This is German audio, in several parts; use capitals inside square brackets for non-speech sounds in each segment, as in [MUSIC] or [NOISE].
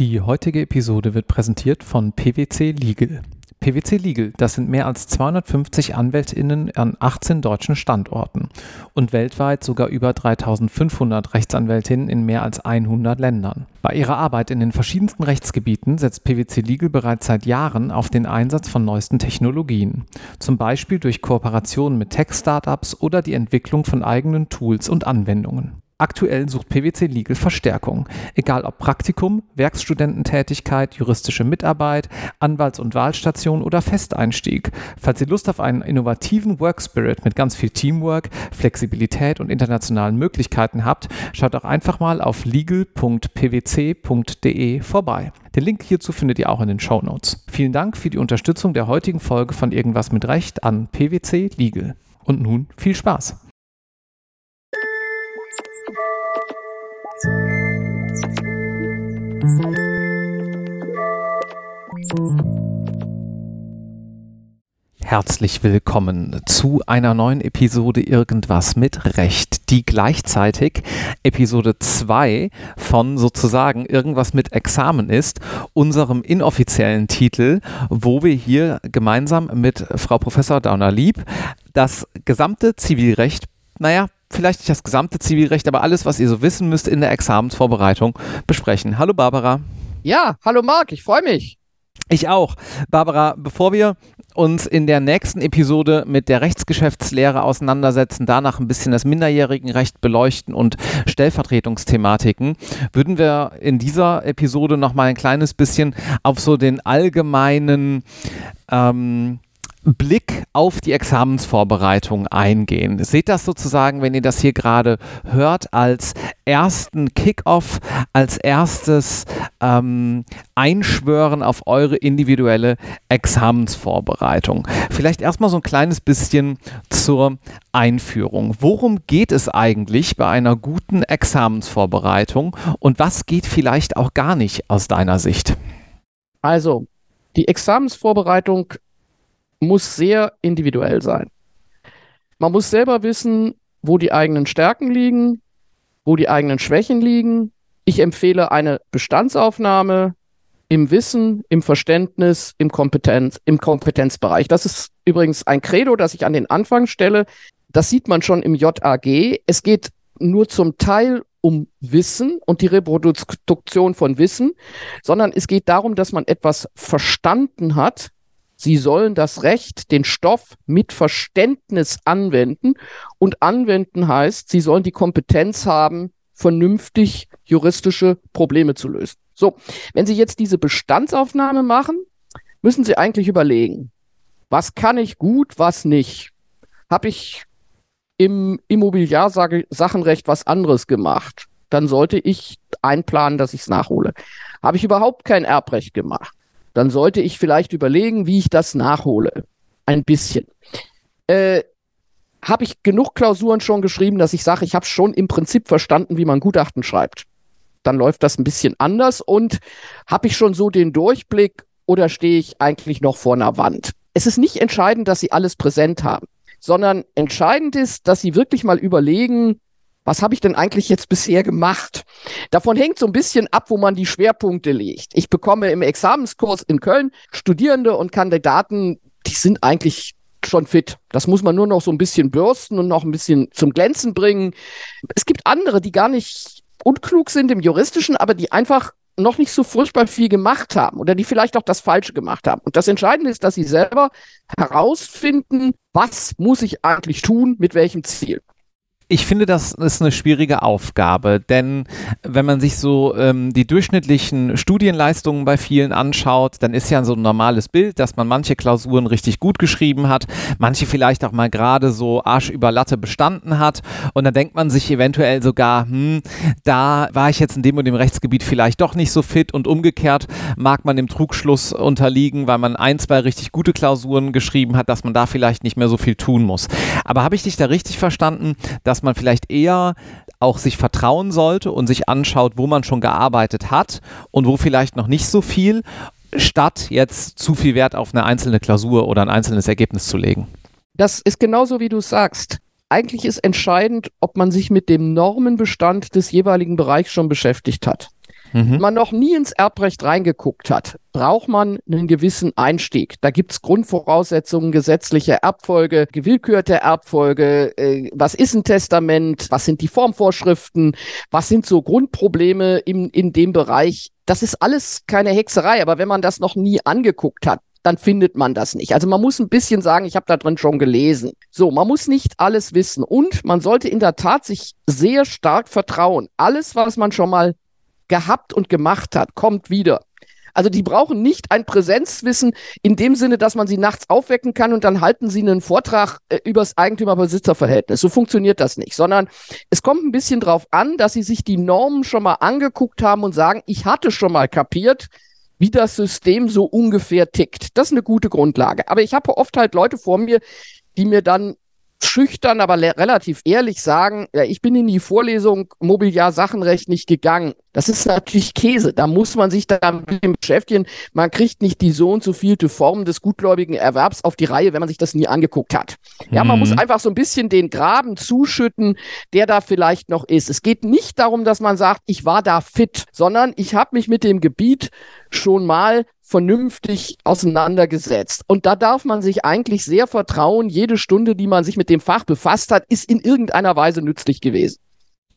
Die heutige Episode wird präsentiert von PwC Legal. PwC Legal, das sind mehr als 250 AnwältInnen an 18 deutschen Standorten und weltweit sogar über 3500 Rechtsanwältinnen in mehr als 100 Ländern. Bei ihrer Arbeit in den verschiedensten Rechtsgebieten setzt PwC Legal bereits seit Jahren auf den Einsatz von neuesten Technologien, zum Beispiel durch Kooperationen mit Tech-Startups oder die Entwicklung von eigenen Tools und Anwendungen. Aktuell sucht PwC Legal Verstärkung, egal ob Praktikum, Werkstudententätigkeit, juristische Mitarbeit, Anwalts- und Wahlstation oder Festeinstieg. Falls ihr Lust auf einen innovativen Workspirit mit ganz viel Teamwork, Flexibilität und internationalen Möglichkeiten habt, schaut auch einfach mal auf legal.pwc.de vorbei. Den Link hierzu findet ihr auch in den Show Notes. Vielen Dank für die Unterstützung der heutigen Folge von Irgendwas mit Recht an PwC Legal. Und nun viel Spaß! Herzlich willkommen zu einer neuen Episode Irgendwas mit Recht, die gleichzeitig Episode 2 von sozusagen Irgendwas mit Examen ist, unserem inoffiziellen Titel, wo wir hier gemeinsam mit Frau Professor Dauner-Lieb das gesamte Zivilrecht, naja, vielleicht nicht das gesamte Zivilrecht, aber alles, was ihr so wissen müsst in der Examensvorbereitung besprechen. Hallo Barbara. Ja, hallo Marc, ich freue mich. Ich auch. Barbara, bevor wir uns in der nächsten Episode mit der Rechtsgeschäftslehre auseinandersetzen, danach ein bisschen das Minderjährigenrecht beleuchten und Stellvertretungsthematiken, würden wir in dieser Episode noch mal ein kleines bisschen auf so den allgemeinen ähm, Blick auf die Examensvorbereitung eingehen. Seht das sozusagen, wenn ihr das hier gerade hört, als ersten Kickoff, als erstes ähm, Einschwören auf eure individuelle Examensvorbereitung. Vielleicht erstmal so ein kleines bisschen zur Einführung. Worum geht es eigentlich bei einer guten Examensvorbereitung und was geht vielleicht auch gar nicht aus deiner Sicht? Also, die Examensvorbereitung muss sehr individuell sein. Man muss selber wissen, wo die eigenen Stärken liegen, wo die eigenen Schwächen liegen. Ich empfehle eine Bestandsaufnahme im Wissen, im Verständnis, im, Kompetenz, im Kompetenzbereich. Das ist übrigens ein Credo, das ich an den Anfang stelle. Das sieht man schon im JAG. Es geht nur zum Teil um Wissen und die Reproduktion von Wissen, sondern es geht darum, dass man etwas verstanden hat, Sie sollen das Recht, den Stoff mit Verständnis anwenden. Und anwenden heißt, Sie sollen die Kompetenz haben, vernünftig juristische Probleme zu lösen. So, wenn Sie jetzt diese Bestandsaufnahme machen, müssen Sie eigentlich überlegen, was kann ich gut, was nicht. Habe ich im Immobiliarsachenrecht was anderes gemacht, dann sollte ich einplanen, dass ich es nachhole. Habe ich überhaupt kein Erbrecht gemacht, dann sollte ich vielleicht überlegen, wie ich das nachhole. Ein bisschen. Äh, habe ich genug Klausuren schon geschrieben, dass ich sage, ich habe schon im Prinzip verstanden, wie man Gutachten schreibt. Dann läuft das ein bisschen anders und habe ich schon so den Durchblick oder stehe ich eigentlich noch vor einer Wand? Es ist nicht entscheidend, dass Sie alles präsent haben, sondern entscheidend ist, dass Sie wirklich mal überlegen, was habe ich denn eigentlich jetzt bisher gemacht? Davon hängt so ein bisschen ab, wo man die Schwerpunkte legt. Ich bekomme im Examenskurs in Köln Studierende und Kandidaten, die sind eigentlich schon fit. Das muss man nur noch so ein bisschen bürsten und noch ein bisschen zum Glänzen bringen. Es gibt andere, die gar nicht unklug sind im juristischen, aber die einfach noch nicht so furchtbar viel gemacht haben oder die vielleicht auch das Falsche gemacht haben. Und das Entscheidende ist, dass sie selber herausfinden, was muss ich eigentlich tun, mit welchem Ziel ich finde, das ist eine schwierige Aufgabe, denn wenn man sich so ähm, die durchschnittlichen Studienleistungen bei vielen anschaut, dann ist ja so ein normales Bild, dass man manche Klausuren richtig gut geschrieben hat, manche vielleicht auch mal gerade so Arsch über Latte bestanden hat und dann denkt man sich eventuell sogar, hm, da war ich jetzt in dem und dem Rechtsgebiet vielleicht doch nicht so fit und umgekehrt mag man dem Trugschluss unterliegen, weil man ein, zwei richtig gute Klausuren geschrieben hat, dass man da vielleicht nicht mehr so viel tun muss. Aber habe ich dich da richtig verstanden, dass dass man vielleicht eher auch sich vertrauen sollte und sich anschaut, wo man schon gearbeitet hat und wo vielleicht noch nicht so viel, statt jetzt zu viel Wert auf eine einzelne Klausur oder ein einzelnes Ergebnis zu legen. Das ist genauso, wie du sagst. Eigentlich ist entscheidend, ob man sich mit dem Normenbestand des jeweiligen Bereichs schon beschäftigt hat. Mhm. man noch nie ins Erbrecht reingeguckt hat, braucht man einen gewissen Einstieg. Da gibt es Grundvoraussetzungen, gesetzliche Erbfolge, gewillkürte Erbfolge, äh, was ist ein Testament, was sind die Formvorschriften, was sind so Grundprobleme in, in dem Bereich. Das ist alles keine Hexerei, aber wenn man das noch nie angeguckt hat, dann findet man das nicht. Also man muss ein bisschen sagen, ich habe da drin schon gelesen. So, man muss nicht alles wissen und man sollte in der Tat sich sehr stark vertrauen. Alles, was man schon mal gehabt und gemacht hat, kommt wieder. Also die brauchen nicht ein Präsenzwissen in dem Sinne, dass man sie nachts aufwecken kann und dann halten sie einen Vortrag äh, über das Eigentümer-Besitzer-Verhältnis. So funktioniert das nicht, sondern es kommt ein bisschen drauf an, dass sie sich die Normen schon mal angeguckt haben und sagen, ich hatte schon mal kapiert, wie das System so ungefähr tickt. Das ist eine gute Grundlage. Aber ich habe oft halt Leute vor mir, die mir dann schüchtern, aber relativ ehrlich sagen, ja, ich bin in die Vorlesung Mobiliar Sachenrecht nicht gegangen. Das ist natürlich Käse. Da muss man sich damit beschäftigen. Man kriegt nicht die so und so vielte Form des gutgläubigen Erwerbs auf die Reihe, wenn man sich das nie angeguckt hat. Ja, man muss mhm. einfach so ein bisschen den Graben zuschütten, der da vielleicht noch ist. Es geht nicht darum, dass man sagt, ich war da fit, sondern ich habe mich mit dem Gebiet schon mal vernünftig auseinandergesetzt. Und da darf man sich eigentlich sehr vertrauen. Jede Stunde, die man sich mit dem Fach befasst hat, ist in irgendeiner Weise nützlich gewesen.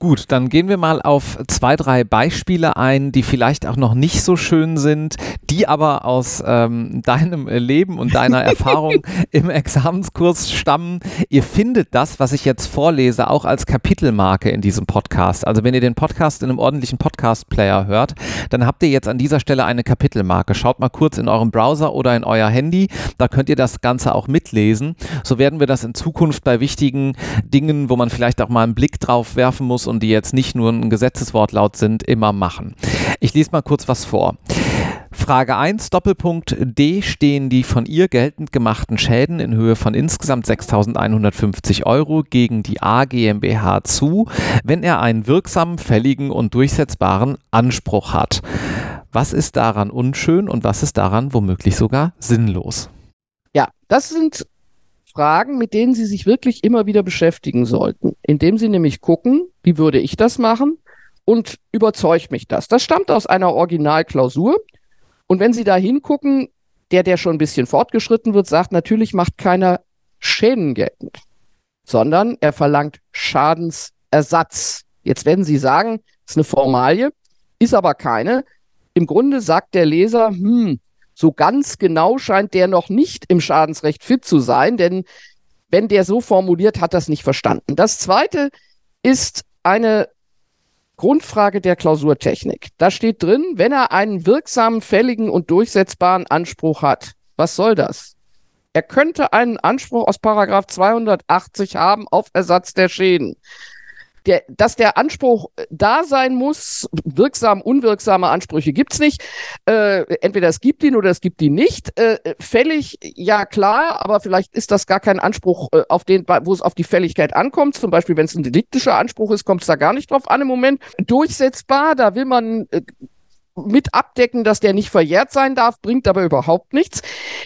Gut, dann gehen wir mal auf zwei, drei Beispiele ein, die vielleicht auch noch nicht so schön sind, die aber aus ähm, [LAUGHS] deinem Leben und deiner Erfahrung [LAUGHS] im Examenskurs stammen. Ihr findet das, was ich jetzt vorlese, auch als Kapitelmarke in diesem Podcast. Also wenn ihr den Podcast in einem ordentlichen Podcast-Player hört, dann habt ihr jetzt an dieser Stelle eine Kapitelmarke. Schaut mal kurz in eurem Browser oder in euer Handy, da könnt ihr das Ganze auch mitlesen. So werden wir das in Zukunft bei wichtigen Dingen, wo man vielleicht auch mal einen Blick drauf werfen muss und die jetzt nicht nur ein Gesetzeswortlaut sind, immer machen. Ich lese mal kurz was vor. Frage 1, Doppelpunkt D, stehen die von ihr geltend gemachten Schäden in Höhe von insgesamt 6.150 Euro gegen die A GmbH zu, wenn er einen wirksamen, fälligen und durchsetzbaren Anspruch hat. Was ist daran unschön und was ist daran womöglich sogar sinnlos? Ja, das sind Fragen, mit denen Sie sich wirklich immer wieder beschäftigen sollten, indem Sie nämlich gucken, wie würde ich das machen und überzeugt mich das. Das stammt aus einer Originalklausur. Und wenn Sie da hingucken, der, der schon ein bisschen fortgeschritten wird, sagt, natürlich macht keiner Schäden geltend, sondern er verlangt Schadensersatz. Jetzt werden Sie sagen, ist eine Formalie, ist aber keine. Im Grunde sagt der Leser, hm, so ganz genau scheint der noch nicht im Schadensrecht fit zu sein, denn wenn der so formuliert, hat das nicht verstanden. Das zweite ist eine Grundfrage der Klausurtechnik. Da steht drin, wenn er einen wirksamen, fälligen und durchsetzbaren Anspruch hat. Was soll das? Er könnte einen Anspruch aus Paragraph 280 haben auf Ersatz der Schäden der, dass der Anspruch äh, da sein muss, wirksam, unwirksame Ansprüche gibt's nicht. Äh, entweder es gibt ihn oder es gibt ihn nicht. Äh, fällig, ja klar, aber vielleicht ist das gar kein Anspruch, äh, auf den, wo es auf die Fälligkeit ankommt. Zum Beispiel, wenn es ein deliktischer Anspruch ist, kommt es da gar nicht drauf an im Moment. Durchsetzbar, da will man äh, mit abdecken, dass der nicht verjährt sein darf, bringt aber überhaupt nichts.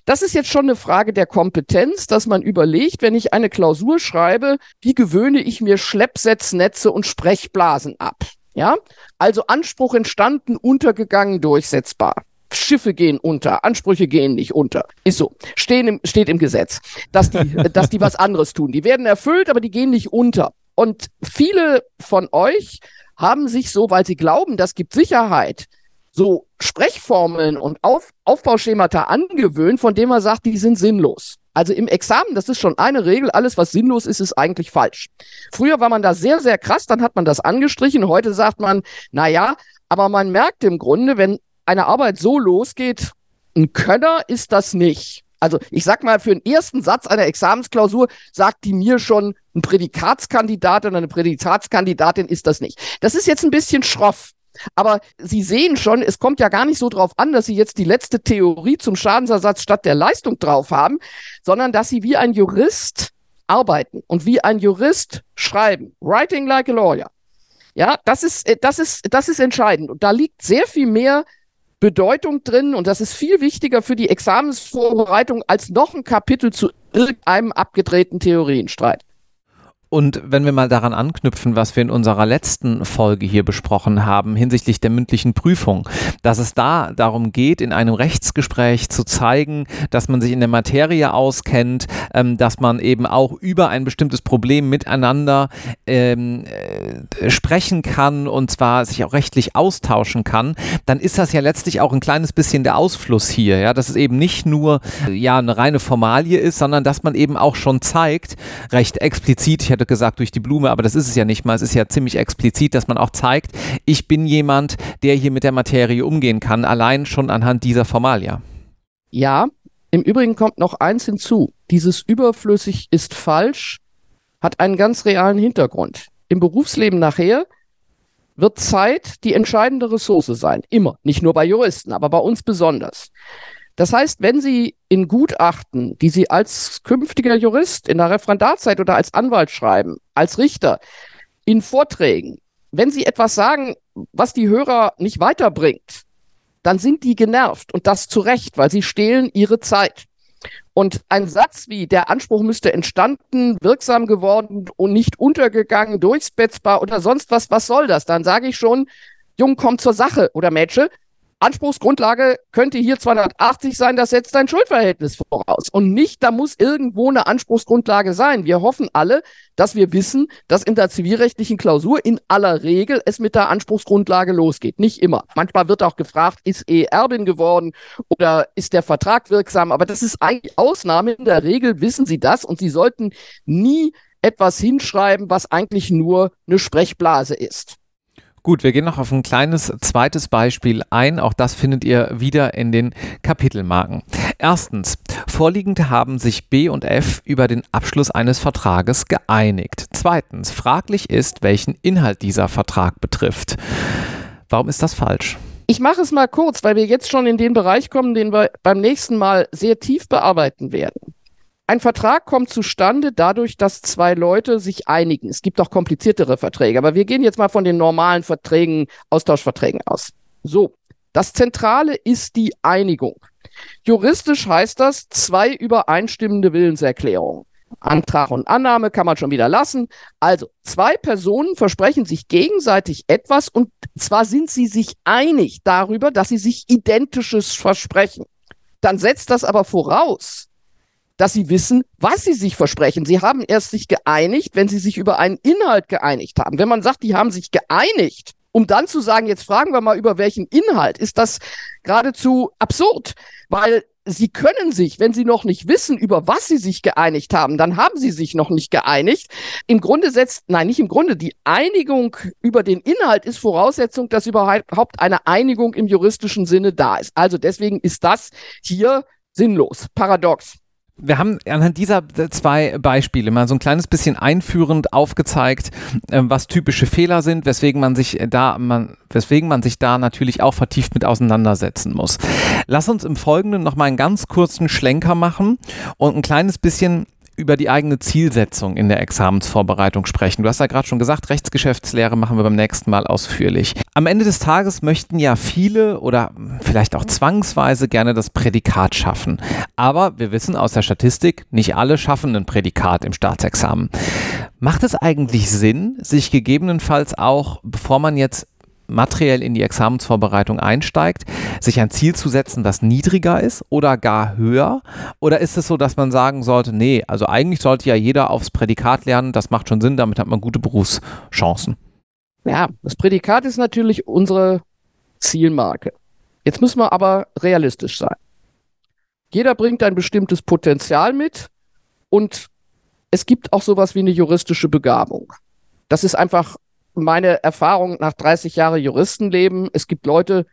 Das ist jetzt schon eine Frage der Kompetenz, dass man überlegt, wenn ich eine Klausur schreibe, wie gewöhne ich mir Schleppsetznetze und Sprechblasen ab? Ja, also Anspruch entstanden, untergegangen, durchsetzbar. Schiffe gehen unter, Ansprüche gehen nicht unter. Ist so. Stehen im, steht im Gesetz, dass die, [LAUGHS] dass die was anderes tun. Die werden erfüllt, aber die gehen nicht unter. Und viele von euch haben sich so, weil sie glauben, das gibt Sicherheit, so Sprechformeln und Auf Aufbauschemata angewöhnt, von denen man sagt, die sind sinnlos. Also im Examen, das ist schon eine Regel, alles, was sinnlos ist, ist eigentlich falsch. Früher war man da sehr, sehr krass, dann hat man das angestrichen. Heute sagt man, na ja, aber man merkt im Grunde, wenn eine Arbeit so losgeht, ein Könner ist das nicht. Also ich sag mal, für den ersten Satz einer Examensklausur sagt die mir schon, ein Prädikatskandidat oder eine Prädikatskandidatin ist das nicht. Das ist jetzt ein bisschen schroff. Aber Sie sehen schon, es kommt ja gar nicht so drauf an, dass Sie jetzt die letzte Theorie zum Schadensersatz statt der Leistung drauf haben, sondern dass Sie wie ein Jurist arbeiten und wie ein Jurist schreiben. Writing like a lawyer. Ja, das ist, äh, das ist, das ist entscheidend. Und da liegt sehr viel mehr Bedeutung drin und das ist viel wichtiger für die Examensvorbereitung als noch ein Kapitel zu irgendeinem abgedrehten Theorienstreit. Und wenn wir mal daran anknüpfen, was wir in unserer letzten Folge hier besprochen haben hinsichtlich der mündlichen Prüfung, dass es da darum geht, in einem Rechtsgespräch zu zeigen, dass man sich in der Materie auskennt, ähm, dass man eben auch über ein bestimmtes Problem miteinander ähm, äh, sprechen kann und zwar sich auch rechtlich austauschen kann, dann ist das ja letztlich auch ein kleines bisschen der Ausfluss hier, ja, dass es eben nicht nur ja eine reine Formalie ist, sondern dass man eben auch schon zeigt, recht explizit, ich hätte gesagt durch die Blume, aber das ist es ja nicht mal. Es ist ja ziemlich explizit, dass man auch zeigt, ich bin jemand, der hier mit der Materie umgehen kann, allein schon anhand dieser Formalia. Ja, im Übrigen kommt noch eins hinzu. Dieses überflüssig ist falsch hat einen ganz realen Hintergrund. Im Berufsleben nachher wird Zeit die entscheidende Ressource sein. Immer. Nicht nur bei Juristen, aber bei uns besonders. Das heißt, wenn Sie in Gutachten, die Sie als künftiger Jurist in der Referendarzeit oder als Anwalt schreiben, als Richter, in Vorträgen, wenn Sie etwas sagen, was die Hörer nicht weiterbringt, dann sind die genervt und das zu Recht, weil sie stehlen ihre Zeit. Und ein Satz wie der Anspruch müsste entstanden, wirksam geworden und nicht untergegangen, durchsetzbar oder sonst was, was soll das? Dann sage ich schon, Jung, komm zur Sache oder Mädchen. Anspruchsgrundlage könnte hier 280 sein, das setzt ein Schuldverhältnis voraus. Und nicht, da muss irgendwo eine Anspruchsgrundlage sein. Wir hoffen alle, dass wir wissen, dass in der zivilrechtlichen Klausur in aller Regel es mit der Anspruchsgrundlage losgeht. Nicht immer. Manchmal wird auch gefragt, ist E Erbin geworden oder ist der Vertrag wirksam? Aber das ist eigentlich Ausnahme. In der Regel wissen Sie das und Sie sollten nie etwas hinschreiben, was eigentlich nur eine Sprechblase ist. Gut, wir gehen noch auf ein kleines zweites Beispiel ein. Auch das findet ihr wieder in den Kapitelmarken. Erstens, Vorliegende haben sich B und F über den Abschluss eines Vertrages geeinigt. Zweitens, fraglich ist, welchen Inhalt dieser Vertrag betrifft. Warum ist das falsch? Ich mache es mal kurz, weil wir jetzt schon in den Bereich kommen, den wir beim nächsten Mal sehr tief bearbeiten werden. Ein Vertrag kommt zustande dadurch, dass zwei Leute sich einigen. Es gibt auch kompliziertere Verträge, aber wir gehen jetzt mal von den normalen Verträgen, Austauschverträgen aus. So, das Zentrale ist die Einigung. Juristisch heißt das zwei übereinstimmende Willenserklärungen. Antrag und Annahme kann man schon wieder lassen. Also zwei Personen versprechen sich gegenseitig etwas und zwar sind sie sich einig darüber, dass sie sich identisches versprechen. Dann setzt das aber voraus, dass sie wissen, was sie sich versprechen. Sie haben erst sich geeinigt, wenn sie sich über einen Inhalt geeinigt haben. Wenn man sagt, die haben sich geeinigt, um dann zu sagen, jetzt fragen wir mal über welchen Inhalt, ist das geradezu absurd, weil sie können sich, wenn sie noch nicht wissen, über was sie sich geeinigt haben, dann haben sie sich noch nicht geeinigt. Im Grunde setzt, nein, nicht im Grunde, die Einigung über den Inhalt ist Voraussetzung, dass überhaupt eine Einigung im juristischen Sinne da ist. Also deswegen ist das hier sinnlos, paradox wir haben anhand dieser zwei Beispiele mal so ein kleines bisschen einführend aufgezeigt, äh, was typische Fehler sind, weswegen man sich da, man, weswegen man sich da natürlich auch vertieft mit auseinandersetzen muss. Lass uns im Folgenden noch mal einen ganz kurzen Schlenker machen und ein kleines bisschen über die eigene Zielsetzung in der Examensvorbereitung sprechen. Du hast ja gerade schon gesagt, Rechtsgeschäftslehre machen wir beim nächsten Mal ausführlich. Am Ende des Tages möchten ja viele oder vielleicht auch zwangsweise gerne das Prädikat schaffen. Aber wir wissen aus der Statistik, nicht alle schaffen ein Prädikat im Staatsexamen. Macht es eigentlich Sinn, sich gegebenenfalls auch, bevor man jetzt materiell in die Examensvorbereitung einsteigt, sich ein Ziel zu setzen, das niedriger ist oder gar höher? Oder ist es so, dass man sagen sollte, nee, also eigentlich sollte ja jeder aufs Prädikat lernen, das macht schon Sinn, damit hat man gute Berufschancen? Ja, das Prädikat ist natürlich unsere Zielmarke. Jetzt müssen wir aber realistisch sein. Jeder bringt ein bestimmtes Potenzial mit und es gibt auch sowas wie eine juristische Begabung. Das ist einfach meine Erfahrung nach 30 Jahren Juristenleben, es gibt Leute,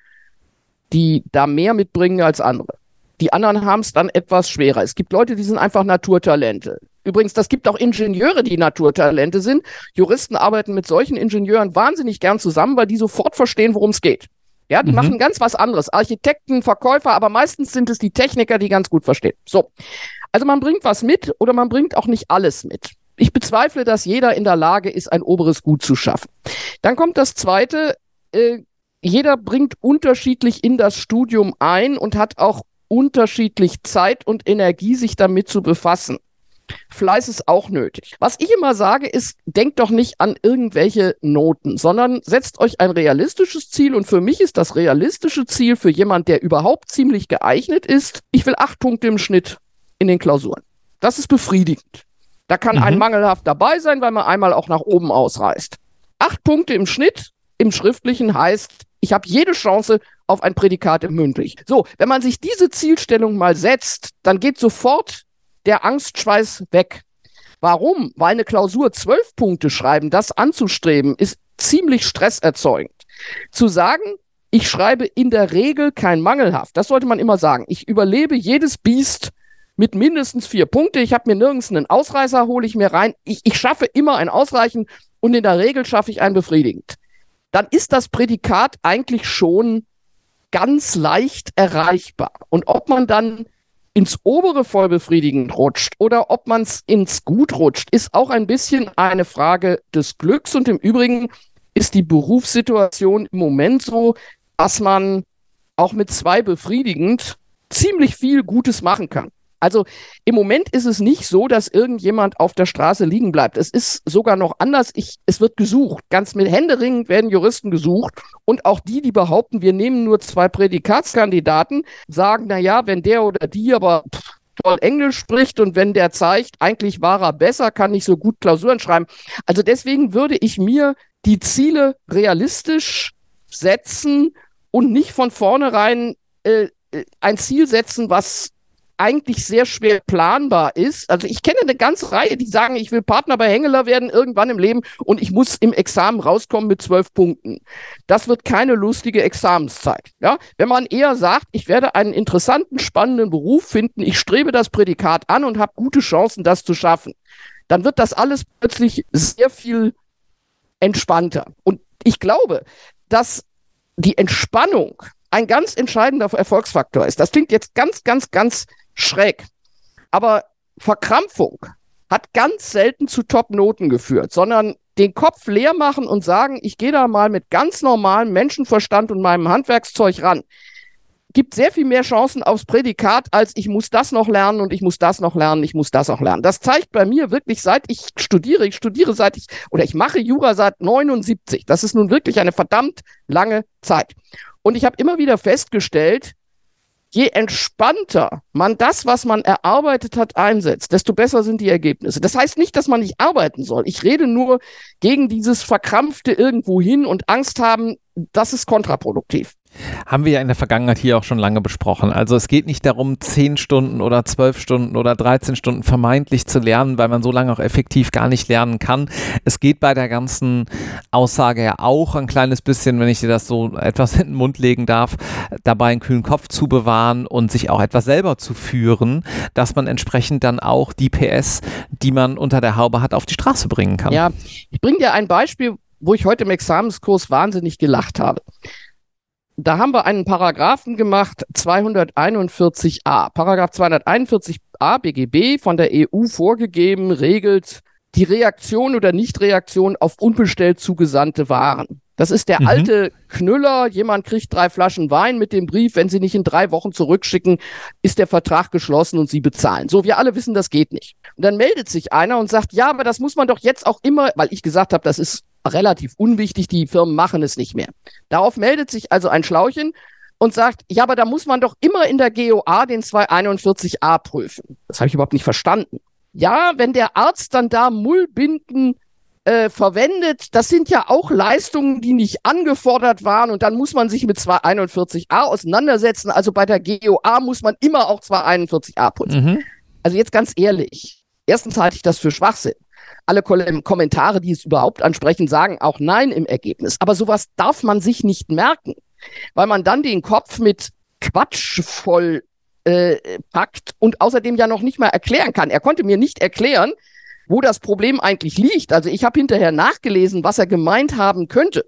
die da mehr mitbringen als andere. Die anderen haben es dann etwas schwerer. Es gibt Leute, die sind einfach Naturtalente. Übrigens, das gibt auch Ingenieure, die Naturtalente sind. Juristen arbeiten mit solchen Ingenieuren wahnsinnig gern zusammen, weil die sofort verstehen, worum es geht. Ja, die mhm. machen ganz was anderes. Architekten, Verkäufer, aber meistens sind es die Techniker, die ganz gut verstehen. So. Also man bringt was mit oder man bringt auch nicht alles mit ich bezweifle, dass jeder in der Lage ist, ein oberes Gut zu schaffen. Dann kommt das Zweite, äh, jeder bringt unterschiedlich in das Studium ein und hat auch unterschiedlich Zeit und Energie, sich damit zu befassen. Fleiß ist auch nötig. Was ich immer sage, ist, denkt doch nicht an irgendwelche Noten, sondern setzt euch ein realistisches Ziel. Und für mich ist das realistische Ziel für jemand, der überhaupt ziemlich geeignet ist, ich will acht Punkte im Schnitt in den Klausuren. Das ist befriedigend. Da kann mhm. ein mangelhaft dabei sein, weil man einmal auch nach oben ausreißt. Acht Punkte im Schnitt im Schriftlichen heißt, ich habe jede Chance auf ein Prädikat im Mündlich. So, wenn man sich diese Zielstellung mal setzt, dann geht sofort der Angstschweiß weg. Warum? Weil eine Klausur zwölf Punkte schreiben, das anzustreben, ist ziemlich stresserzeugend. Zu sagen, ich schreibe in der Regel kein Mangelhaft, das sollte man immer sagen. Ich überlebe jedes Biest mit mindestens vier Punkte. Ich habe mir nirgends einen Ausreißer, hole ich mir rein. Ich, ich schaffe immer ein Ausreichen und in der Regel schaffe ich ein befriedigend. Dann ist das Prädikat eigentlich schon ganz leicht erreichbar. Und ob man dann ins obere vollbefriedigend rutscht oder ob man es ins gut rutscht, ist auch ein bisschen eine Frage des Glücks. Und im Übrigen ist die Berufssituation im Moment so, dass man auch mit zwei befriedigend ziemlich viel Gutes machen kann. Also im Moment ist es nicht so, dass irgendjemand auf der Straße liegen bleibt. Es ist sogar noch anders. Ich, es wird gesucht. Ganz mit Händeringen werden Juristen gesucht. Und auch die, die behaupten, wir nehmen nur zwei Prädikatskandidaten, sagen, na ja, wenn der oder die aber toll Englisch spricht und wenn der zeigt, eigentlich war er besser, kann nicht so gut Klausuren schreiben. Also deswegen würde ich mir die Ziele realistisch setzen und nicht von vornherein äh, äh ein Ziel setzen, was eigentlich sehr schwer planbar ist. Also ich kenne eine ganze Reihe, die sagen, ich will Partner bei Hengeler werden irgendwann im Leben und ich muss im Examen rauskommen mit zwölf Punkten. Das wird keine lustige Examenszeit. Ja? Wenn man eher sagt, ich werde einen interessanten, spannenden Beruf finden, ich strebe das Prädikat an und habe gute Chancen, das zu schaffen, dann wird das alles plötzlich sehr viel entspannter. Und ich glaube, dass die Entspannung ein ganz entscheidender Erfolgsfaktor ist. Das klingt jetzt ganz, ganz, ganz schräg. Aber Verkrampfung hat ganz selten zu Top-Noten geführt, sondern den Kopf leer machen und sagen, ich gehe da mal mit ganz normalem Menschenverstand und meinem Handwerkszeug ran, gibt sehr viel mehr Chancen aufs Prädikat, als ich muss das noch lernen und ich muss das noch lernen, ich muss das noch lernen. Das zeigt bei mir wirklich, seit ich studiere, ich studiere seit ich, oder ich mache Jura seit 79. Das ist nun wirklich eine verdammt lange Zeit. Und ich habe immer wieder festgestellt, je entspannter man das, was man erarbeitet hat, einsetzt, desto besser sind die Ergebnisse. Das heißt nicht, dass man nicht arbeiten soll. Ich rede nur gegen dieses verkrampfte irgendwo hin und Angst haben, das ist kontraproduktiv. Haben wir ja in der Vergangenheit hier auch schon lange besprochen. Also es geht nicht darum, 10 Stunden oder 12 Stunden oder 13 Stunden vermeintlich zu lernen, weil man so lange auch effektiv gar nicht lernen kann. Es geht bei der ganzen Aussage ja auch ein kleines bisschen, wenn ich dir das so etwas in den Mund legen darf, dabei einen kühlen Kopf zu bewahren und sich auch etwas selber zu führen, dass man entsprechend dann auch die PS, die man unter der Haube hat, auf die Straße bringen kann. Ja, ich bringe dir ein Beispiel, wo ich heute im Examenskurs wahnsinnig gelacht habe da haben wir einen Paragraphen gemacht, 241a. Paragraph 241a BGB von der EU vorgegeben, regelt die Reaktion oder Nichtreaktion auf unbestellt zugesandte Waren. Das ist der mhm. alte Knüller. Jemand kriegt drei Flaschen Wein mit dem Brief. Wenn Sie nicht in drei Wochen zurückschicken, ist der Vertrag geschlossen und Sie bezahlen. So, wir alle wissen, das geht nicht. Und dann meldet sich einer und sagt, ja, aber das muss man doch jetzt auch immer, weil ich gesagt habe, das ist relativ unwichtig, die Firmen machen es nicht mehr. Darauf meldet sich also ein Schlauchen und sagt, ja, aber da muss man doch immer in der GOA den 241a prüfen. Das habe ich überhaupt nicht verstanden. Ja, wenn der Arzt dann da Mullbinden äh, verwendet, das sind ja auch Leistungen, die nicht angefordert waren und dann muss man sich mit 241a auseinandersetzen. Also bei der GOA muss man immer auch 241a prüfen. Mhm. Also jetzt ganz ehrlich, erstens halte ich das für Schwachsinn alle Kommentare, die es überhaupt ansprechen, sagen auch Nein im Ergebnis. Aber sowas darf man sich nicht merken, weil man dann den Kopf mit Quatsch voll äh, packt und außerdem ja noch nicht mal erklären kann. Er konnte mir nicht erklären, wo das Problem eigentlich liegt. Also ich habe hinterher nachgelesen, was er gemeint haben könnte.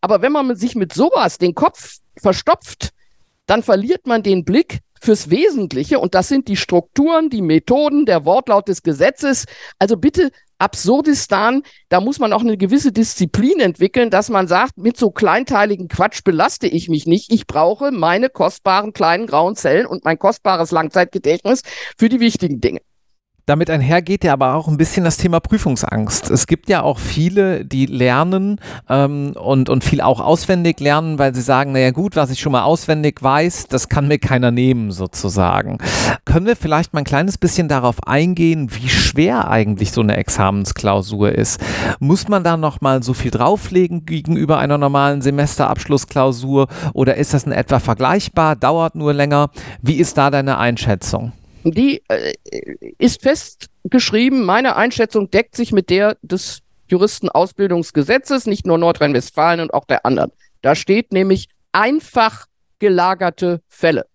Aber wenn man sich mit sowas den Kopf verstopft, dann verliert man den Blick fürs Wesentliche und das sind die Strukturen, die Methoden, der Wortlaut des Gesetzes. Also bitte Absurdistan, da muss man auch eine gewisse Disziplin entwickeln, dass man sagt, mit so kleinteiligen Quatsch belaste ich mich nicht. Ich brauche meine kostbaren kleinen grauen Zellen und mein kostbares Langzeitgedächtnis für die wichtigen Dinge. Damit einhergeht ja aber auch ein bisschen das Thema Prüfungsangst. Es gibt ja auch viele, die lernen ähm, und, und viel auch auswendig lernen, weil sie sagen, naja gut, was ich schon mal auswendig weiß, das kann mir keiner nehmen sozusagen. Können wir vielleicht mal ein kleines bisschen darauf eingehen, wie schwer eigentlich so eine Examensklausur ist? Muss man da nochmal so viel drauflegen gegenüber einer normalen Semesterabschlussklausur oder ist das in etwa vergleichbar, dauert nur länger? Wie ist da deine Einschätzung? Die äh, ist festgeschrieben. Meine Einschätzung deckt sich mit der des Juristenausbildungsgesetzes, nicht nur Nordrhein-Westfalen und auch der anderen. Da steht nämlich einfach gelagerte Fälle.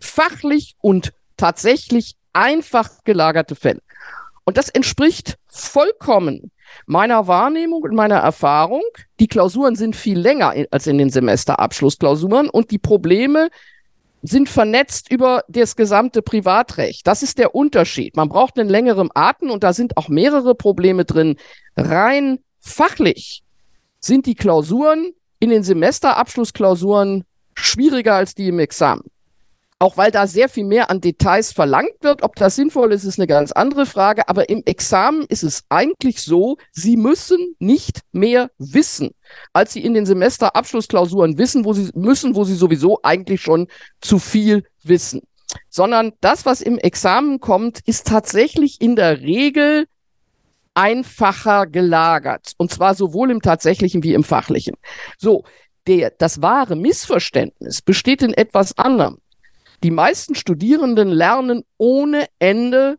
Fachlich und tatsächlich einfach gelagerte Fälle. Und das entspricht vollkommen meiner Wahrnehmung und meiner Erfahrung. Die Klausuren sind viel länger als in den Semesterabschlussklausuren und die Probleme sind vernetzt über das gesamte Privatrecht. Das ist der Unterschied. Man braucht einen längeren Atem und da sind auch mehrere Probleme drin. Rein fachlich sind die Klausuren in den Semesterabschlussklausuren schwieriger als die im Examen. Auch weil da sehr viel mehr an Details verlangt wird. Ob das sinnvoll ist, ist eine ganz andere Frage. Aber im Examen ist es eigentlich so, Sie müssen nicht mehr wissen, als Sie in den Semesterabschlussklausuren wissen, wo Sie müssen, wo Sie sowieso eigentlich schon zu viel wissen. Sondern das, was im Examen kommt, ist tatsächlich in der Regel einfacher gelagert. Und zwar sowohl im tatsächlichen wie im fachlichen. So, der, das wahre Missverständnis besteht in etwas anderem. Die meisten Studierenden lernen ohne Ende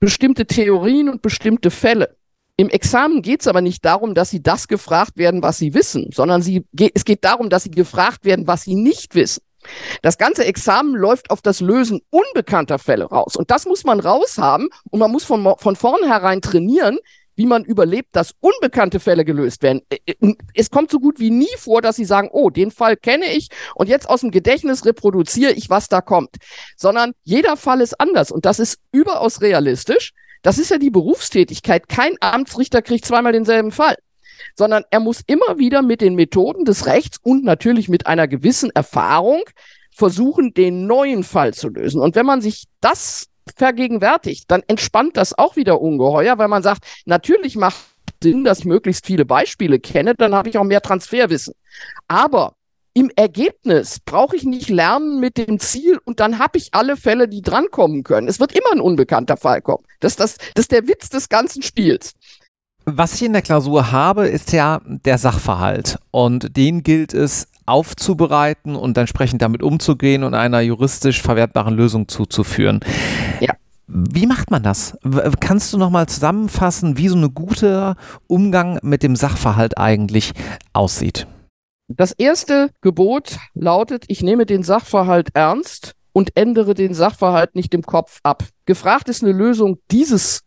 bestimmte Theorien und bestimmte Fälle. Im Examen geht es aber nicht darum, dass sie das gefragt werden, was sie wissen, sondern sie, es geht darum, dass sie gefragt werden, was sie nicht wissen. Das ganze Examen läuft auf das Lösen unbekannter Fälle raus. Und das muss man raushaben und man muss von, von vornherein trainieren, wie man überlebt, dass unbekannte Fälle gelöst werden. Es kommt so gut wie nie vor, dass sie sagen, oh, den Fall kenne ich und jetzt aus dem Gedächtnis reproduziere ich, was da kommt. Sondern jeder Fall ist anders und das ist überaus realistisch. Das ist ja die Berufstätigkeit. Kein Amtsrichter kriegt zweimal denselben Fall sondern er muss immer wieder mit den Methoden des Rechts und natürlich mit einer gewissen Erfahrung versuchen, den neuen Fall zu lösen. Und wenn man sich das vergegenwärtigt, dann entspannt das auch wieder ungeheuer, weil man sagt, natürlich macht Sinn, dass ich möglichst viele Beispiele kenne, dann habe ich auch mehr Transferwissen. Aber im Ergebnis brauche ich nicht lernen mit dem Ziel und dann habe ich alle Fälle, die drankommen können. Es wird immer ein unbekannter Fall kommen. Das, das, das ist der Witz des ganzen Spiels. Was ich in der Klausur habe, ist ja der Sachverhalt. Und den gilt es aufzubereiten und entsprechend damit umzugehen und einer juristisch verwertbaren Lösung zuzuführen. Ja. Wie macht man das? Kannst du nochmal zusammenfassen, wie so ein guter Umgang mit dem Sachverhalt eigentlich aussieht? Das erste Gebot lautet, ich nehme den Sachverhalt ernst und ändere den Sachverhalt nicht im Kopf ab. Gefragt ist eine Lösung dieses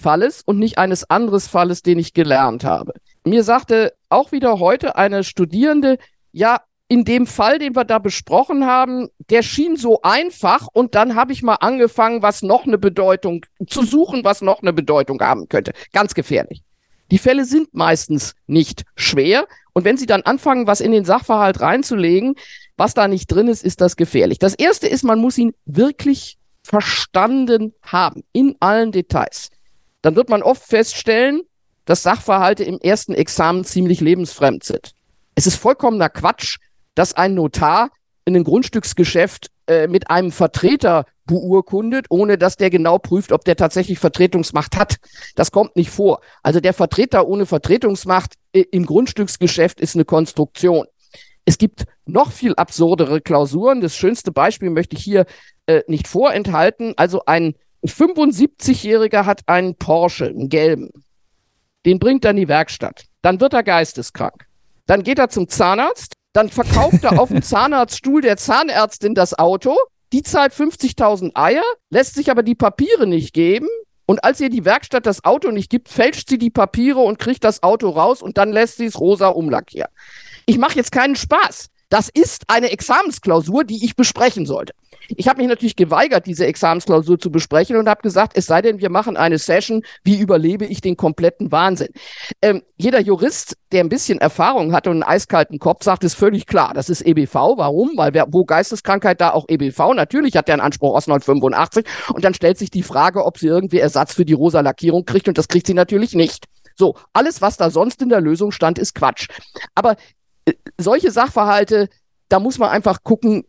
Falles und nicht eines anderes Falles, den ich gelernt habe. Mir sagte auch wieder heute eine Studierende, ja, in dem Fall, den wir da besprochen haben, der schien so einfach und dann habe ich mal angefangen, was noch eine Bedeutung zu suchen, was noch eine Bedeutung haben könnte. Ganz gefährlich. Die Fälle sind meistens nicht schwer und wenn Sie dann anfangen, was in den Sachverhalt reinzulegen, was da nicht drin ist, ist das gefährlich. Das erste ist, man muss ihn wirklich verstanden haben, in allen Details. Dann wird man oft feststellen, dass Sachverhalte im ersten Examen ziemlich lebensfremd sind. Es ist vollkommener Quatsch, dass ein Notar in ein Grundstücksgeschäft äh, mit einem Vertreter beurkundet, ohne dass der genau prüft, ob der tatsächlich Vertretungsmacht hat. Das kommt nicht vor. Also der Vertreter ohne Vertretungsmacht äh, im Grundstücksgeschäft ist eine Konstruktion. Es gibt noch viel absurdere Klausuren. Das schönste Beispiel möchte ich hier äh, nicht vorenthalten. Also ein 75-Jähriger hat einen Porsche, einen gelben. Den bringt er in die Werkstatt. Dann wird er geisteskrank. Dann geht er zum Zahnarzt dann verkauft er auf dem [LAUGHS] Zahnarztstuhl der Zahnärztin das Auto. Die zahlt 50.000 Eier, lässt sich aber die Papiere nicht geben. Und als ihr die Werkstatt das Auto nicht gibt, fälscht sie die Papiere und kriegt das Auto raus und dann lässt sie es rosa umlackieren. Ich mache jetzt keinen Spaß. Das ist eine Examensklausur, die ich besprechen sollte. Ich habe mich natürlich geweigert, diese Examensklausur zu besprechen und habe gesagt, es sei denn, wir machen eine Session, wie überlebe ich den kompletten Wahnsinn. Ähm, jeder Jurist, der ein bisschen Erfahrung hat und einen eiskalten Kopf, sagt, ist völlig klar, das ist EBV. Warum? Weil wer, wo Geisteskrankheit, da auch EBV. Natürlich hat der einen Anspruch aus 1985 und dann stellt sich die Frage, ob sie irgendwie Ersatz für die rosa Lackierung kriegt und das kriegt sie natürlich nicht. So, alles, was da sonst in der Lösung stand, ist Quatsch. Aber äh, solche Sachverhalte, da muss man einfach gucken,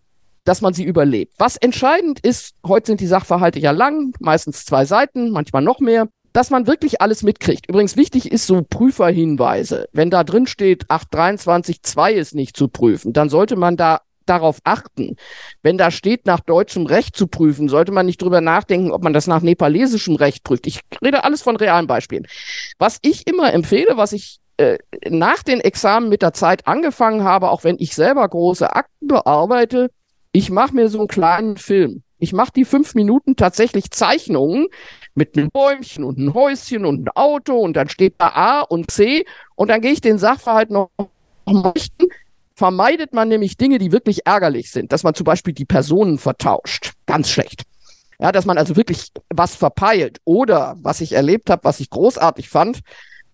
dass man sie überlebt. Was entscheidend ist, heute sind die Sachverhalte ja lang, meistens zwei Seiten, manchmal noch mehr, dass man wirklich alles mitkriegt. Übrigens wichtig ist so Prüferhinweise. Wenn da drin steht, 823.2 ist nicht zu prüfen, dann sollte man da darauf achten. Wenn da steht, nach deutschem Recht zu prüfen, sollte man nicht drüber nachdenken, ob man das nach nepalesischem Recht prüft. Ich rede alles von realen Beispielen. Was ich immer empfehle, was ich äh, nach den Examen mit der Zeit angefangen habe, auch wenn ich selber große Akten bearbeite, ich mache mir so einen kleinen Film. Ich mache die fünf Minuten tatsächlich Zeichnungen mit einem Bäumchen und einem Häuschen und einem Auto und dann steht da A und C und dann gehe ich den Sachverhalt noch. Vermeidet man nämlich Dinge, die wirklich ärgerlich sind, dass man zum Beispiel die Personen vertauscht. Ganz schlecht. Ja, dass man also wirklich was verpeilt. Oder was ich erlebt habe, was ich großartig fand,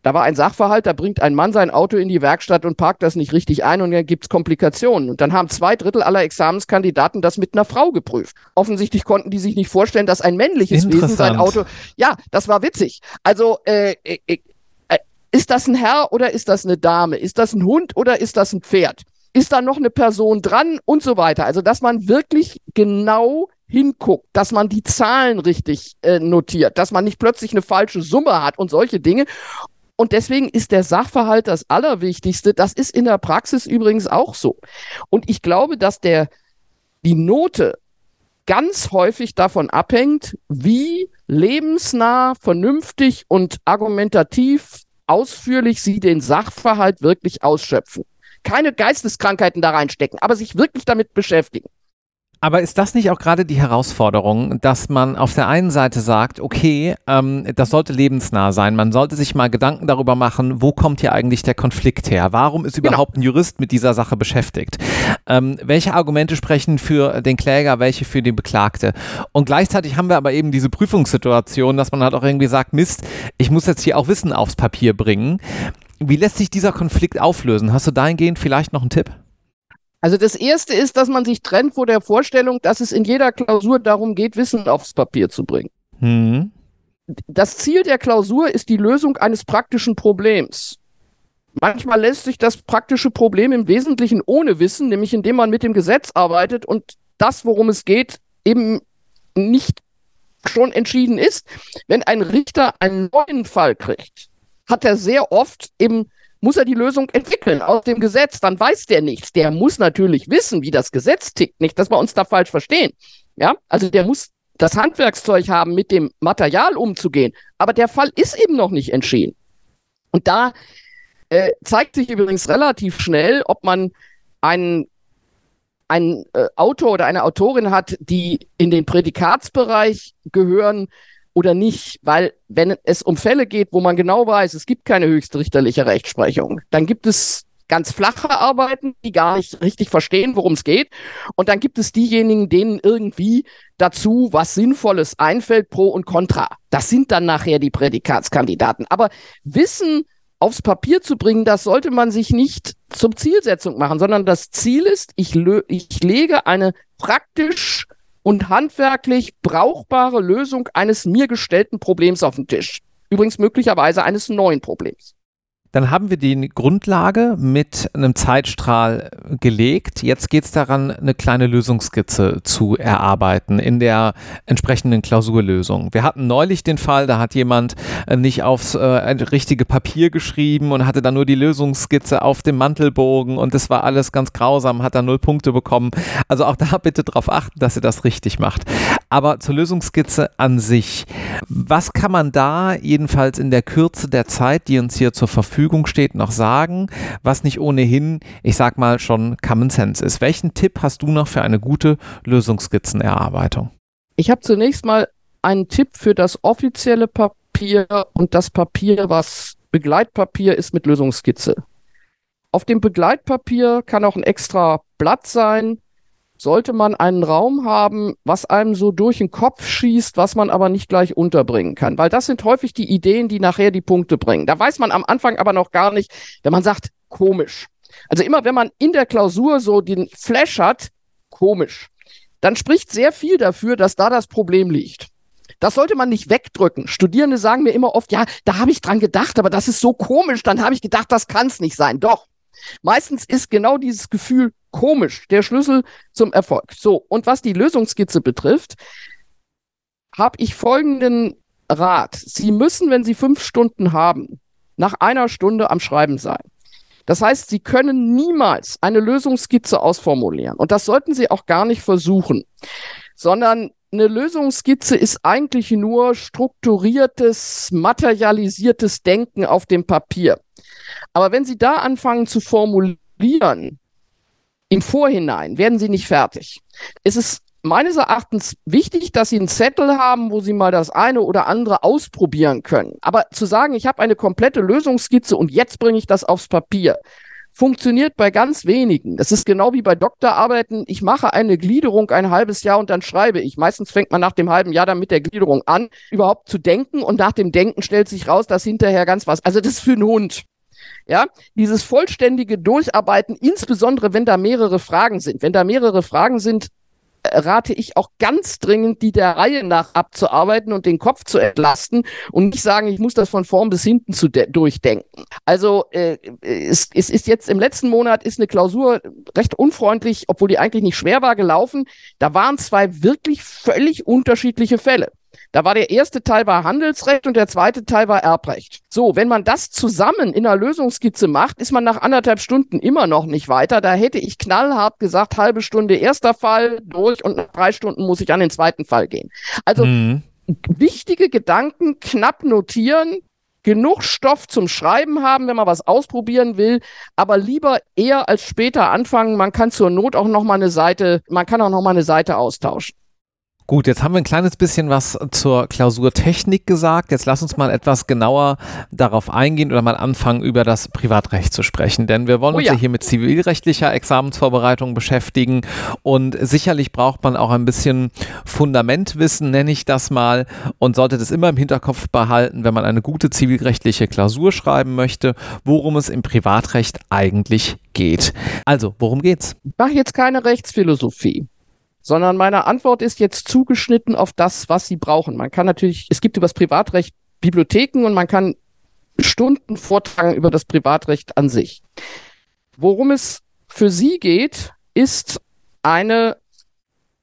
da war ein Sachverhalt, da bringt ein Mann sein Auto in die Werkstatt und parkt das nicht richtig ein und dann gibt's Komplikationen. Und dann haben zwei Drittel aller Examenskandidaten das mit einer Frau geprüft. Offensichtlich konnten die sich nicht vorstellen, dass ein männliches Wesen sein Auto. Ja, das war witzig. Also äh, äh, äh, ist das ein Herr oder ist das eine Dame? Ist das ein Hund oder ist das ein Pferd? Ist da noch eine Person dran und so weiter? Also, dass man wirklich genau hinguckt, dass man die Zahlen richtig äh, notiert, dass man nicht plötzlich eine falsche Summe hat und solche Dinge. Und deswegen ist der Sachverhalt das Allerwichtigste. Das ist in der Praxis übrigens auch so. Und ich glaube, dass der, die Note ganz häufig davon abhängt, wie lebensnah, vernünftig und argumentativ ausführlich sie den Sachverhalt wirklich ausschöpfen. Keine Geisteskrankheiten da reinstecken, aber sich wirklich damit beschäftigen. Aber ist das nicht auch gerade die Herausforderung, dass man auf der einen Seite sagt, okay, ähm, das sollte lebensnah sein, man sollte sich mal Gedanken darüber machen, wo kommt hier eigentlich der Konflikt her? Warum ist genau. überhaupt ein Jurist mit dieser Sache beschäftigt? Ähm, welche Argumente sprechen für den Kläger, welche für die Beklagte? Und gleichzeitig haben wir aber eben diese Prüfungssituation, dass man halt auch irgendwie sagt, Mist, ich muss jetzt hier auch Wissen aufs Papier bringen. Wie lässt sich dieser Konflikt auflösen? Hast du dahingehend vielleicht noch einen Tipp? Also das erste ist, dass man sich trennt vor der Vorstellung, dass es in jeder Klausur darum geht, Wissen aufs Papier zu bringen. Mhm. Das Ziel der Klausur ist die Lösung eines praktischen Problems. Manchmal lässt sich das praktische Problem im Wesentlichen ohne Wissen, nämlich indem man mit dem Gesetz arbeitet und das, worum es geht, eben nicht schon entschieden ist. Wenn ein Richter einen neuen Fall kriegt, hat er sehr oft eben muss er die Lösung entwickeln aus dem Gesetz. Dann weiß der nichts. Der muss natürlich wissen, wie das Gesetz tickt. Nicht, dass wir uns da falsch verstehen. Ja, also der muss das Handwerkszeug haben, mit dem Material umzugehen. Aber der Fall ist eben noch nicht entschieden. Und da äh, zeigt sich übrigens relativ schnell, ob man einen ein äh, Autor oder eine Autorin hat, die in den Prädikatsbereich gehören, oder nicht, weil wenn es um Fälle geht, wo man genau weiß, es gibt keine höchstrichterliche Rechtsprechung, dann gibt es ganz flache Arbeiten, die gar nicht richtig verstehen, worum es geht. Und dann gibt es diejenigen, denen irgendwie dazu was Sinnvolles einfällt, pro und contra. Das sind dann nachher die Prädikatskandidaten. Aber Wissen aufs Papier zu bringen, das sollte man sich nicht zum Zielsetzung machen, sondern das Ziel ist, ich, ich lege eine praktisch und handwerklich brauchbare Lösung eines mir gestellten Problems auf den Tisch. Übrigens möglicherweise eines neuen Problems. Dann haben wir die Grundlage mit einem Zeitstrahl gelegt. Jetzt geht es daran, eine kleine Lösungsskizze zu erarbeiten in der entsprechenden Klausurlösung. Wir hatten neulich den Fall, da hat jemand äh, nicht aufs äh, richtige Papier geschrieben und hatte dann nur die Lösungsskizze auf dem Mantelbogen und das war alles ganz grausam, hat dann null Punkte bekommen. Also auch da bitte darauf achten, dass ihr das richtig macht. Aber zur Lösungsskizze an sich. Was kann man da jedenfalls in der Kürze der Zeit, die uns hier zur Verfügung steht, noch sagen, was nicht ohnehin, ich sag mal, schon Common Sense ist. Welchen Tipp hast du noch für eine gute Lösungsskizzenerarbeitung? Ich habe zunächst mal einen Tipp für das offizielle Papier und das Papier, was Begleitpapier ist mit Lösungsskizze. auf dem Begleitpapier kann auch ein extra Blatt sein. Sollte man einen Raum haben, was einem so durch den Kopf schießt, was man aber nicht gleich unterbringen kann. Weil das sind häufig die Ideen, die nachher die Punkte bringen. Da weiß man am Anfang aber noch gar nicht, wenn man sagt, komisch. Also immer, wenn man in der Klausur so den Flash hat, komisch, dann spricht sehr viel dafür, dass da das Problem liegt. Das sollte man nicht wegdrücken. Studierende sagen mir immer oft, ja, da habe ich dran gedacht, aber das ist so komisch. Dann habe ich gedacht, das kann es nicht sein. Doch. Meistens ist genau dieses Gefühl komisch der Schlüssel zum Erfolg. So, und was die Lösungsskizze betrifft, habe ich folgenden Rat. Sie müssen, wenn Sie fünf Stunden haben, nach einer Stunde am Schreiben sein. Das heißt, Sie können niemals eine Lösungsskizze ausformulieren. Und das sollten Sie auch gar nicht versuchen, sondern eine Lösungsskizze ist eigentlich nur strukturiertes, materialisiertes Denken auf dem Papier. Aber wenn Sie da anfangen zu formulieren, im Vorhinein, werden Sie nicht fertig. Es ist meines Erachtens wichtig, dass Sie einen Zettel haben, wo Sie mal das eine oder andere ausprobieren können. Aber zu sagen, ich habe eine komplette Lösungsskizze und jetzt bringe ich das aufs Papier, funktioniert bei ganz wenigen. Das ist genau wie bei Doktorarbeiten. Ich mache eine Gliederung ein halbes Jahr und dann schreibe ich. Meistens fängt man nach dem halben Jahr dann mit der Gliederung an, überhaupt zu denken und nach dem Denken stellt sich raus, dass hinterher ganz was. Also das ist für einen Hund. Ja, dieses vollständige Durcharbeiten, insbesondere wenn da mehrere Fragen sind. Wenn da mehrere Fragen sind, rate ich auch ganz dringend, die der Reihe nach abzuarbeiten und den Kopf zu entlasten und nicht sagen, ich muss das von vorn bis hinten zu durchdenken. Also äh, es, es ist jetzt im letzten Monat ist eine Klausur recht unfreundlich, obwohl die eigentlich nicht schwer war, gelaufen. Da waren zwei wirklich völlig unterschiedliche Fälle. Da war der erste Teil war Handelsrecht und der zweite Teil war Erbrecht. So, wenn man das zusammen in einer Lösungsskizze macht, ist man nach anderthalb Stunden immer noch nicht weiter. Da hätte ich knallhart gesagt, halbe Stunde erster Fall durch und nach drei Stunden muss ich an den zweiten Fall gehen. Also mhm. wichtige Gedanken knapp notieren, genug Stoff zum Schreiben haben, wenn man was ausprobieren will, aber lieber eher als später anfangen. Man kann zur Not auch noch mal eine Seite, man kann auch noch mal eine Seite austauschen. Gut, jetzt haben wir ein kleines bisschen was zur Klausurtechnik gesagt. Jetzt lass uns mal etwas genauer darauf eingehen oder mal anfangen, über das Privatrecht zu sprechen. Denn wir wollen oh uns ja hier mit zivilrechtlicher Examensvorbereitung beschäftigen und sicherlich braucht man auch ein bisschen Fundamentwissen, nenne ich das mal, und sollte das immer im Hinterkopf behalten, wenn man eine gute zivilrechtliche Klausur schreiben möchte, worum es im Privatrecht eigentlich geht. Also, worum geht's? Ich mache jetzt keine Rechtsphilosophie sondern meine Antwort ist jetzt zugeschnitten auf das, was Sie brauchen. Man kann natürlich, es gibt über das Privatrecht Bibliotheken und man kann Stunden vortragen über das Privatrecht an sich. Worum es für Sie geht, ist eine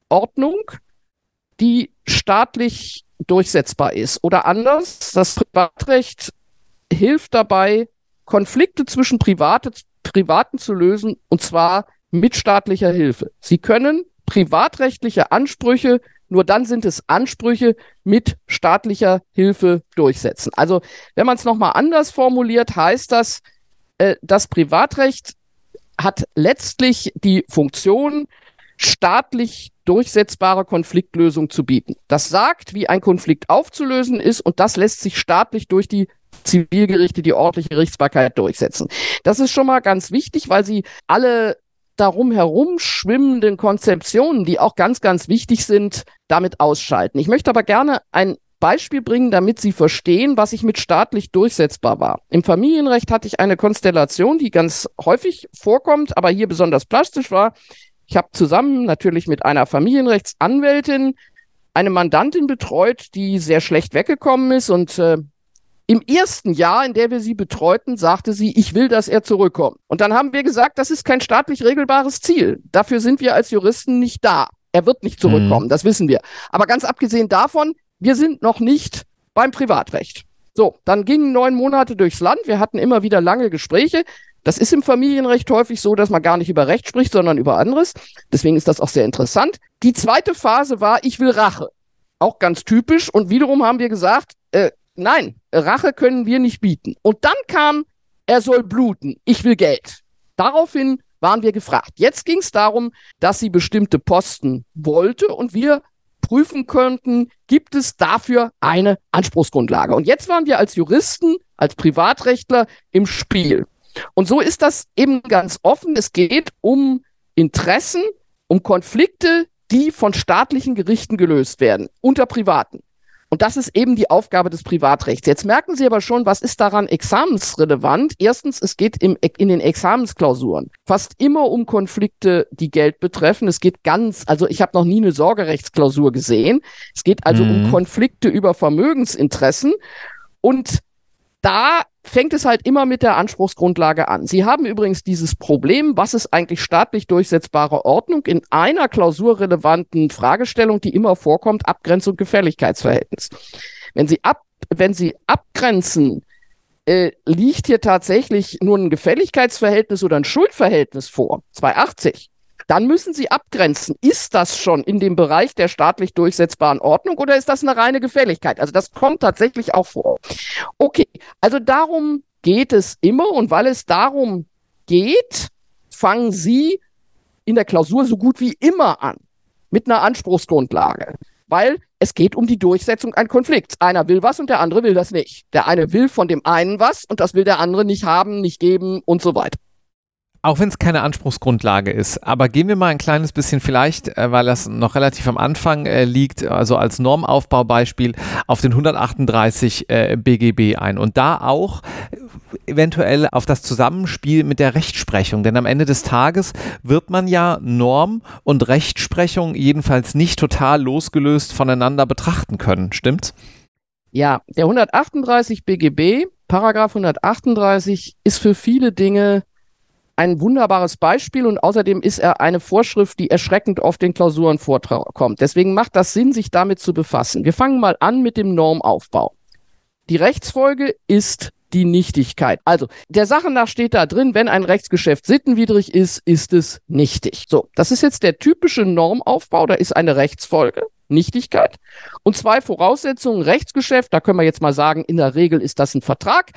Ordnung, die staatlich durchsetzbar ist. Oder anders, das Privatrecht hilft dabei, Konflikte zwischen Private, Privaten zu lösen, und zwar mit staatlicher Hilfe. Sie können privatrechtliche Ansprüche, nur dann sind es Ansprüche mit staatlicher Hilfe durchsetzen. Also wenn man es nochmal anders formuliert, heißt das, äh, das Privatrecht hat letztlich die Funktion, staatlich durchsetzbare Konfliktlösung zu bieten. Das sagt, wie ein Konflikt aufzulösen ist und das lässt sich staatlich durch die Zivilgerichte, die ordentliche Gerichtsbarkeit durchsetzen. Das ist schon mal ganz wichtig, weil sie alle darum herum schwimmenden Konzeptionen, die auch ganz, ganz wichtig sind, damit ausschalten. Ich möchte aber gerne ein Beispiel bringen, damit Sie verstehen, was ich mit staatlich durchsetzbar war. Im Familienrecht hatte ich eine Konstellation, die ganz häufig vorkommt, aber hier besonders plastisch war. Ich habe zusammen natürlich mit einer Familienrechtsanwältin eine Mandantin betreut, die sehr schlecht weggekommen ist und äh, im ersten Jahr, in der wir sie betreuten, sagte sie, ich will, dass er zurückkommt. Und dann haben wir gesagt, das ist kein staatlich regelbares Ziel. Dafür sind wir als Juristen nicht da. Er wird nicht zurückkommen, mhm. das wissen wir. Aber ganz abgesehen davon, wir sind noch nicht beim Privatrecht. So, dann gingen neun Monate durchs Land. Wir hatten immer wieder lange Gespräche. Das ist im Familienrecht häufig so, dass man gar nicht über Recht spricht, sondern über anderes. Deswegen ist das auch sehr interessant. Die zweite Phase war, ich will Rache. Auch ganz typisch. Und wiederum haben wir gesagt, äh, nein, Rache können wir nicht bieten. Und dann kam, er soll bluten, ich will Geld. Daraufhin waren wir gefragt. Jetzt ging es darum, dass sie bestimmte Posten wollte und wir prüfen könnten, gibt es dafür eine Anspruchsgrundlage. Und jetzt waren wir als Juristen, als Privatrechtler im Spiel. Und so ist das eben ganz offen. Es geht um Interessen, um Konflikte, die von staatlichen Gerichten gelöst werden, unter Privaten. Und das ist eben die Aufgabe des Privatrechts. Jetzt merken Sie aber schon, was ist daran examensrelevant? Erstens, es geht im, in den Examensklausuren fast immer um Konflikte, die Geld betreffen. Es geht ganz, also ich habe noch nie eine Sorgerechtsklausur gesehen. Es geht also mhm. um Konflikte über Vermögensinteressen. Und da fängt es halt immer mit der Anspruchsgrundlage an. Sie haben übrigens dieses Problem, was ist eigentlich staatlich durchsetzbare Ordnung in einer klausurrelevanten Fragestellung, die immer vorkommt, Abgrenzung Gefälligkeitsverhältnis. Wenn Sie ab, wenn Sie abgrenzen, äh, liegt hier tatsächlich nur ein Gefälligkeitsverhältnis oder ein Schuldverhältnis vor, 280 dann müssen Sie abgrenzen. Ist das schon in dem Bereich der staatlich durchsetzbaren Ordnung oder ist das eine reine Gefälligkeit? Also das kommt tatsächlich auch vor. Okay, also darum geht es immer und weil es darum geht, fangen Sie in der Klausur so gut wie immer an mit einer Anspruchsgrundlage, weil es geht um die Durchsetzung eines Konflikts. Einer will was und der andere will das nicht. Der eine will von dem einen was und das will der andere nicht haben, nicht geben und so weiter. Auch wenn es keine Anspruchsgrundlage ist, aber gehen wir mal ein kleines bisschen vielleicht, äh, weil das noch relativ am Anfang äh, liegt, also als Normaufbaubeispiel auf den 138 äh, BGB ein. Und da auch eventuell auf das Zusammenspiel mit der Rechtsprechung, denn am Ende des Tages wird man ja Norm und Rechtsprechung jedenfalls nicht total losgelöst voneinander betrachten können, stimmt's? Ja, der 138 BGB, Paragraph 138 ist für viele Dinge ein wunderbares Beispiel und außerdem ist er eine Vorschrift, die erschreckend oft in Klausuren vorkommt. Deswegen macht das Sinn, sich damit zu befassen. Wir fangen mal an mit dem Normaufbau. Die Rechtsfolge ist die Nichtigkeit. Also, der Sache nach steht da drin, wenn ein Rechtsgeschäft sittenwidrig ist, ist es nichtig. So, das ist jetzt der typische Normaufbau, da ist eine Rechtsfolge. Nichtigkeit. Und zwei Voraussetzungen, Rechtsgeschäft, da können wir jetzt mal sagen, in der Regel ist das ein Vertrag.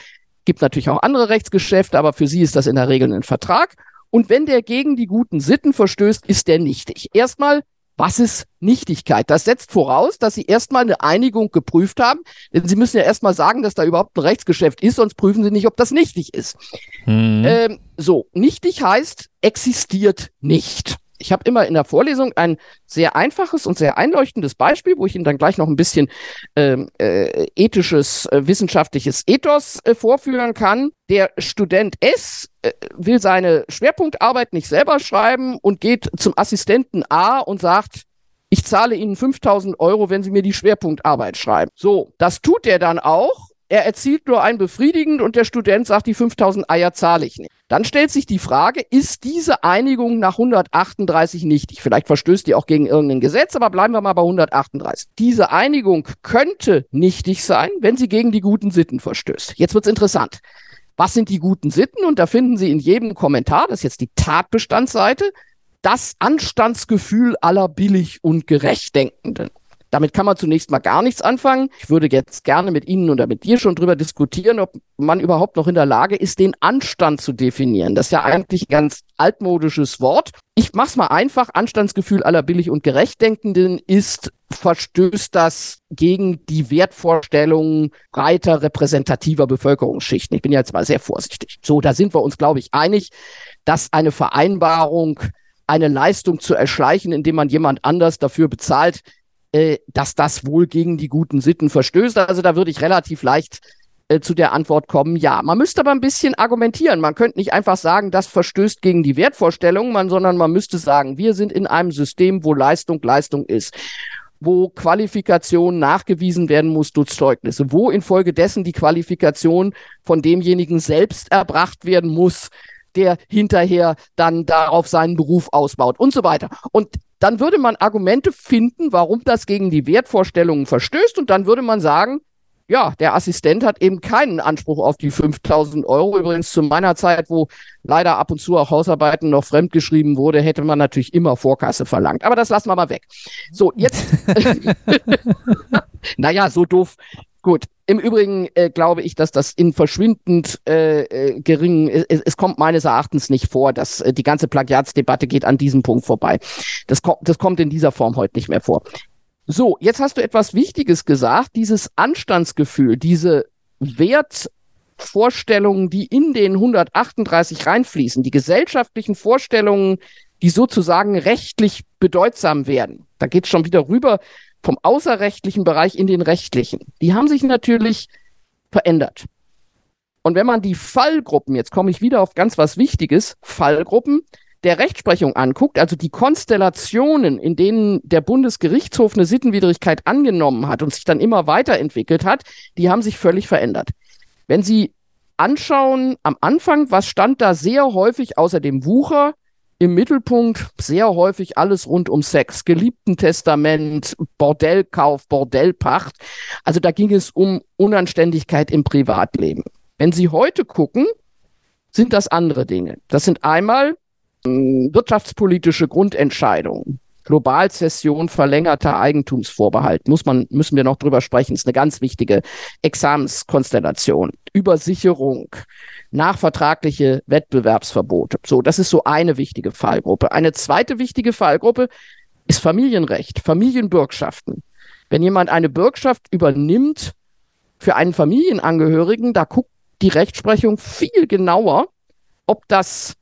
Gibt natürlich auch andere Rechtsgeschäfte, aber für sie ist das in der Regel ein Vertrag. Und wenn der gegen die guten Sitten verstößt, ist der nichtig. Erstmal, was ist Nichtigkeit? Das setzt voraus, dass Sie erstmal eine Einigung geprüft haben. Denn Sie müssen ja erstmal sagen, dass da überhaupt ein Rechtsgeschäft ist, sonst prüfen Sie nicht, ob das nichtig ist. Mhm. Ähm, so, nichtig heißt, existiert nicht. Ich habe immer in der Vorlesung ein sehr einfaches und sehr einleuchtendes Beispiel, wo ich Ihnen dann gleich noch ein bisschen ähm, äh, ethisches, äh, wissenschaftliches Ethos äh, vorführen kann. Der Student S äh, will seine Schwerpunktarbeit nicht selber schreiben und geht zum Assistenten A und sagt, ich zahle Ihnen 5000 Euro, wenn Sie mir die Schwerpunktarbeit schreiben. So, das tut er dann auch er erzielt nur ein befriedigend und der Student sagt, die 5000 Eier zahle ich nicht. Dann stellt sich die Frage, ist diese Einigung nach 138 nichtig? Vielleicht verstößt die auch gegen irgendein Gesetz, aber bleiben wir mal bei 138. Diese Einigung könnte nichtig sein, wenn sie gegen die guten Sitten verstößt. Jetzt wird's interessant. Was sind die guten Sitten? Und da finden Sie in jedem Kommentar, das ist jetzt die Tatbestandsseite, das Anstandsgefühl aller billig und gerechtdenkenden. Damit kann man zunächst mal gar nichts anfangen. Ich würde jetzt gerne mit Ihnen oder mit dir schon drüber diskutieren, ob man überhaupt noch in der Lage ist, den Anstand zu definieren. Das ist ja eigentlich ein ganz altmodisches Wort. Ich mach's mal einfach. Anstandsgefühl aller billig und gerechtdenkenden ist, verstößt das gegen die Wertvorstellungen breiter repräsentativer Bevölkerungsschichten. Ich bin ja jetzt mal sehr vorsichtig. So, da sind wir uns, glaube ich, einig, dass eine Vereinbarung eine Leistung zu erschleichen, indem man jemand anders dafür bezahlt, äh, dass das wohl gegen die guten Sitten verstößt. Also da würde ich relativ leicht äh, zu der Antwort kommen, ja. Man müsste aber ein bisschen argumentieren. Man könnte nicht einfach sagen, das verstößt gegen die Wertvorstellungen, man, sondern man müsste sagen, wir sind in einem System, wo Leistung Leistung ist wo Qualifikation nachgewiesen werden muss durch Zeugnisse, wo infolgedessen die Qualifikation von demjenigen selbst erbracht werden muss, der hinterher dann darauf seinen Beruf ausbaut und so weiter. Und dann würde man Argumente finden, warum das gegen die Wertvorstellungen verstößt und dann würde man sagen, ja, der Assistent hat eben keinen Anspruch auf die 5000 Euro. Übrigens zu meiner Zeit, wo leider ab und zu auch Hausarbeiten noch fremdgeschrieben wurde, hätte man natürlich immer Vorkasse verlangt. Aber das lassen wir mal weg. So, jetzt. [LAUGHS] [LAUGHS] naja, so doof. Gut, im Übrigen äh, glaube ich, dass das in verschwindend äh, äh, geringen, es, es, kommt meines Erachtens nicht vor, dass äh, die ganze Plagiatsdebatte geht an diesem Punkt vorbei. Das, ko das kommt in dieser Form heute nicht mehr vor. So, jetzt hast du etwas Wichtiges gesagt, dieses Anstandsgefühl, diese Wert Vorstellungen, die in den 138 reinfließen, die gesellschaftlichen Vorstellungen, die sozusagen rechtlich bedeutsam werden. Da geht es schon wieder rüber vom außerrechtlichen Bereich in den rechtlichen. Die haben sich natürlich verändert. Und wenn man die Fallgruppen, jetzt komme ich wieder auf ganz was Wichtiges, Fallgruppen der Rechtsprechung anguckt, also die Konstellationen, in denen der Bundesgerichtshof eine Sittenwidrigkeit angenommen hat und sich dann immer weiterentwickelt hat, die haben sich völlig verändert. Wenn Sie anschauen, am Anfang, was stand da sehr häufig außer dem Wucher? Im Mittelpunkt sehr häufig alles rund um Sex, Geliebten-Testament, Bordellkauf, Bordellpacht. Also da ging es um Unanständigkeit im Privatleben. Wenn Sie heute gucken, sind das andere Dinge. Das sind einmal wirtschaftspolitische Grundentscheidungen. Globalzession, verlängerter Eigentumsvorbehalt. Muss man, müssen wir noch drüber sprechen. Ist eine ganz wichtige Examenskonstellation. Übersicherung, nachvertragliche Wettbewerbsverbote. So, das ist so eine wichtige Fallgruppe. Eine zweite wichtige Fallgruppe ist Familienrecht, Familienbürgschaften. Wenn jemand eine Bürgschaft übernimmt für einen Familienangehörigen, da guckt die Rechtsprechung viel genauer, ob das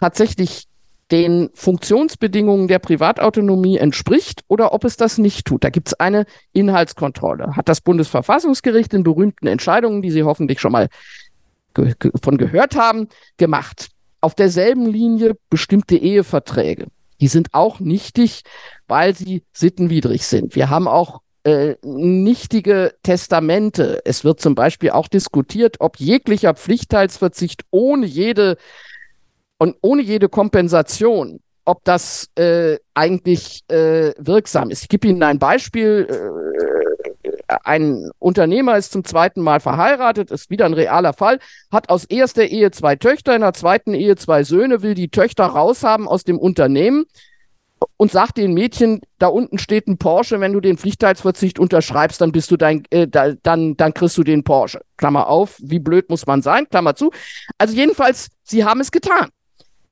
tatsächlich den Funktionsbedingungen der Privatautonomie entspricht oder ob es das nicht tut. Da gibt es eine Inhaltskontrolle. Hat das Bundesverfassungsgericht in berühmten Entscheidungen, die Sie hoffentlich schon mal ge ge von gehört haben, gemacht. Auf derselben Linie bestimmte Eheverträge. Die sind auch nichtig, weil sie sittenwidrig sind. Wir haben auch äh, nichtige Testamente. Es wird zum Beispiel auch diskutiert, ob jeglicher Pflichtteilsverzicht ohne jede und ohne jede Kompensation, ob das äh, eigentlich äh, wirksam ist. Ich gebe Ihnen ein Beispiel. Äh, ein Unternehmer ist zum zweiten Mal verheiratet, ist wieder ein realer Fall, hat aus erster Ehe zwei Töchter, in der zweiten Ehe zwei Söhne, will die Töchter raushaben aus dem Unternehmen und sagt den Mädchen, da unten steht ein Porsche, wenn du den Pflichtteilsverzicht unterschreibst, dann bist du dein, äh, da, dann, dann kriegst du den Porsche. Klammer auf, wie blöd muss man sein, Klammer zu. Also jedenfalls, sie haben es getan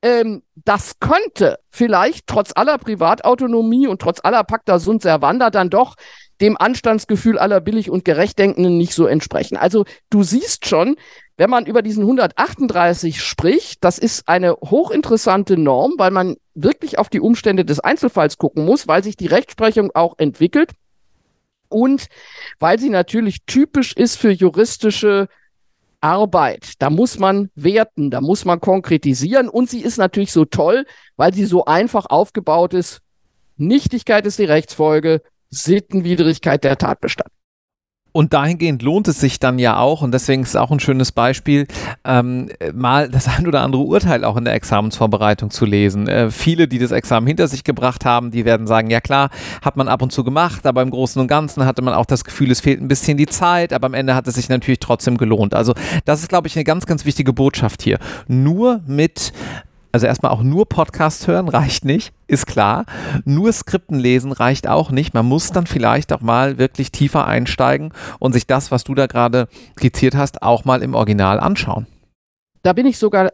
ähm, das könnte vielleicht trotz aller Privatautonomie und trotz aller Pacta sunt servanda dann doch dem Anstandsgefühl aller billig und gerechtdenkenden nicht so entsprechen. Also du siehst schon, wenn man über diesen 138 spricht, das ist eine hochinteressante Norm, weil man wirklich auf die Umstände des Einzelfalls gucken muss, weil sich die Rechtsprechung auch entwickelt und weil sie natürlich typisch ist für juristische Arbeit. Da muss man werten, da muss man konkretisieren und sie ist natürlich so toll, weil sie so einfach aufgebaut ist. Nichtigkeit ist die Rechtsfolge, Sittenwidrigkeit der Tatbestand. Und dahingehend lohnt es sich dann ja auch, und deswegen ist es auch ein schönes Beispiel, ähm, mal das ein oder andere Urteil auch in der Examensvorbereitung zu lesen. Äh, viele, die das Examen hinter sich gebracht haben, die werden sagen, ja klar, hat man ab und zu gemacht, aber im Großen und Ganzen hatte man auch das Gefühl, es fehlt ein bisschen die Zeit, aber am Ende hat es sich natürlich trotzdem gelohnt. Also das ist, glaube ich, eine ganz, ganz wichtige Botschaft hier. Nur mit also erstmal auch nur Podcast hören reicht nicht, ist klar. Nur Skripten lesen reicht auch nicht. Man muss dann vielleicht auch mal wirklich tiefer einsteigen und sich das, was du da gerade skizziert hast, auch mal im Original anschauen. Da bin ich sogar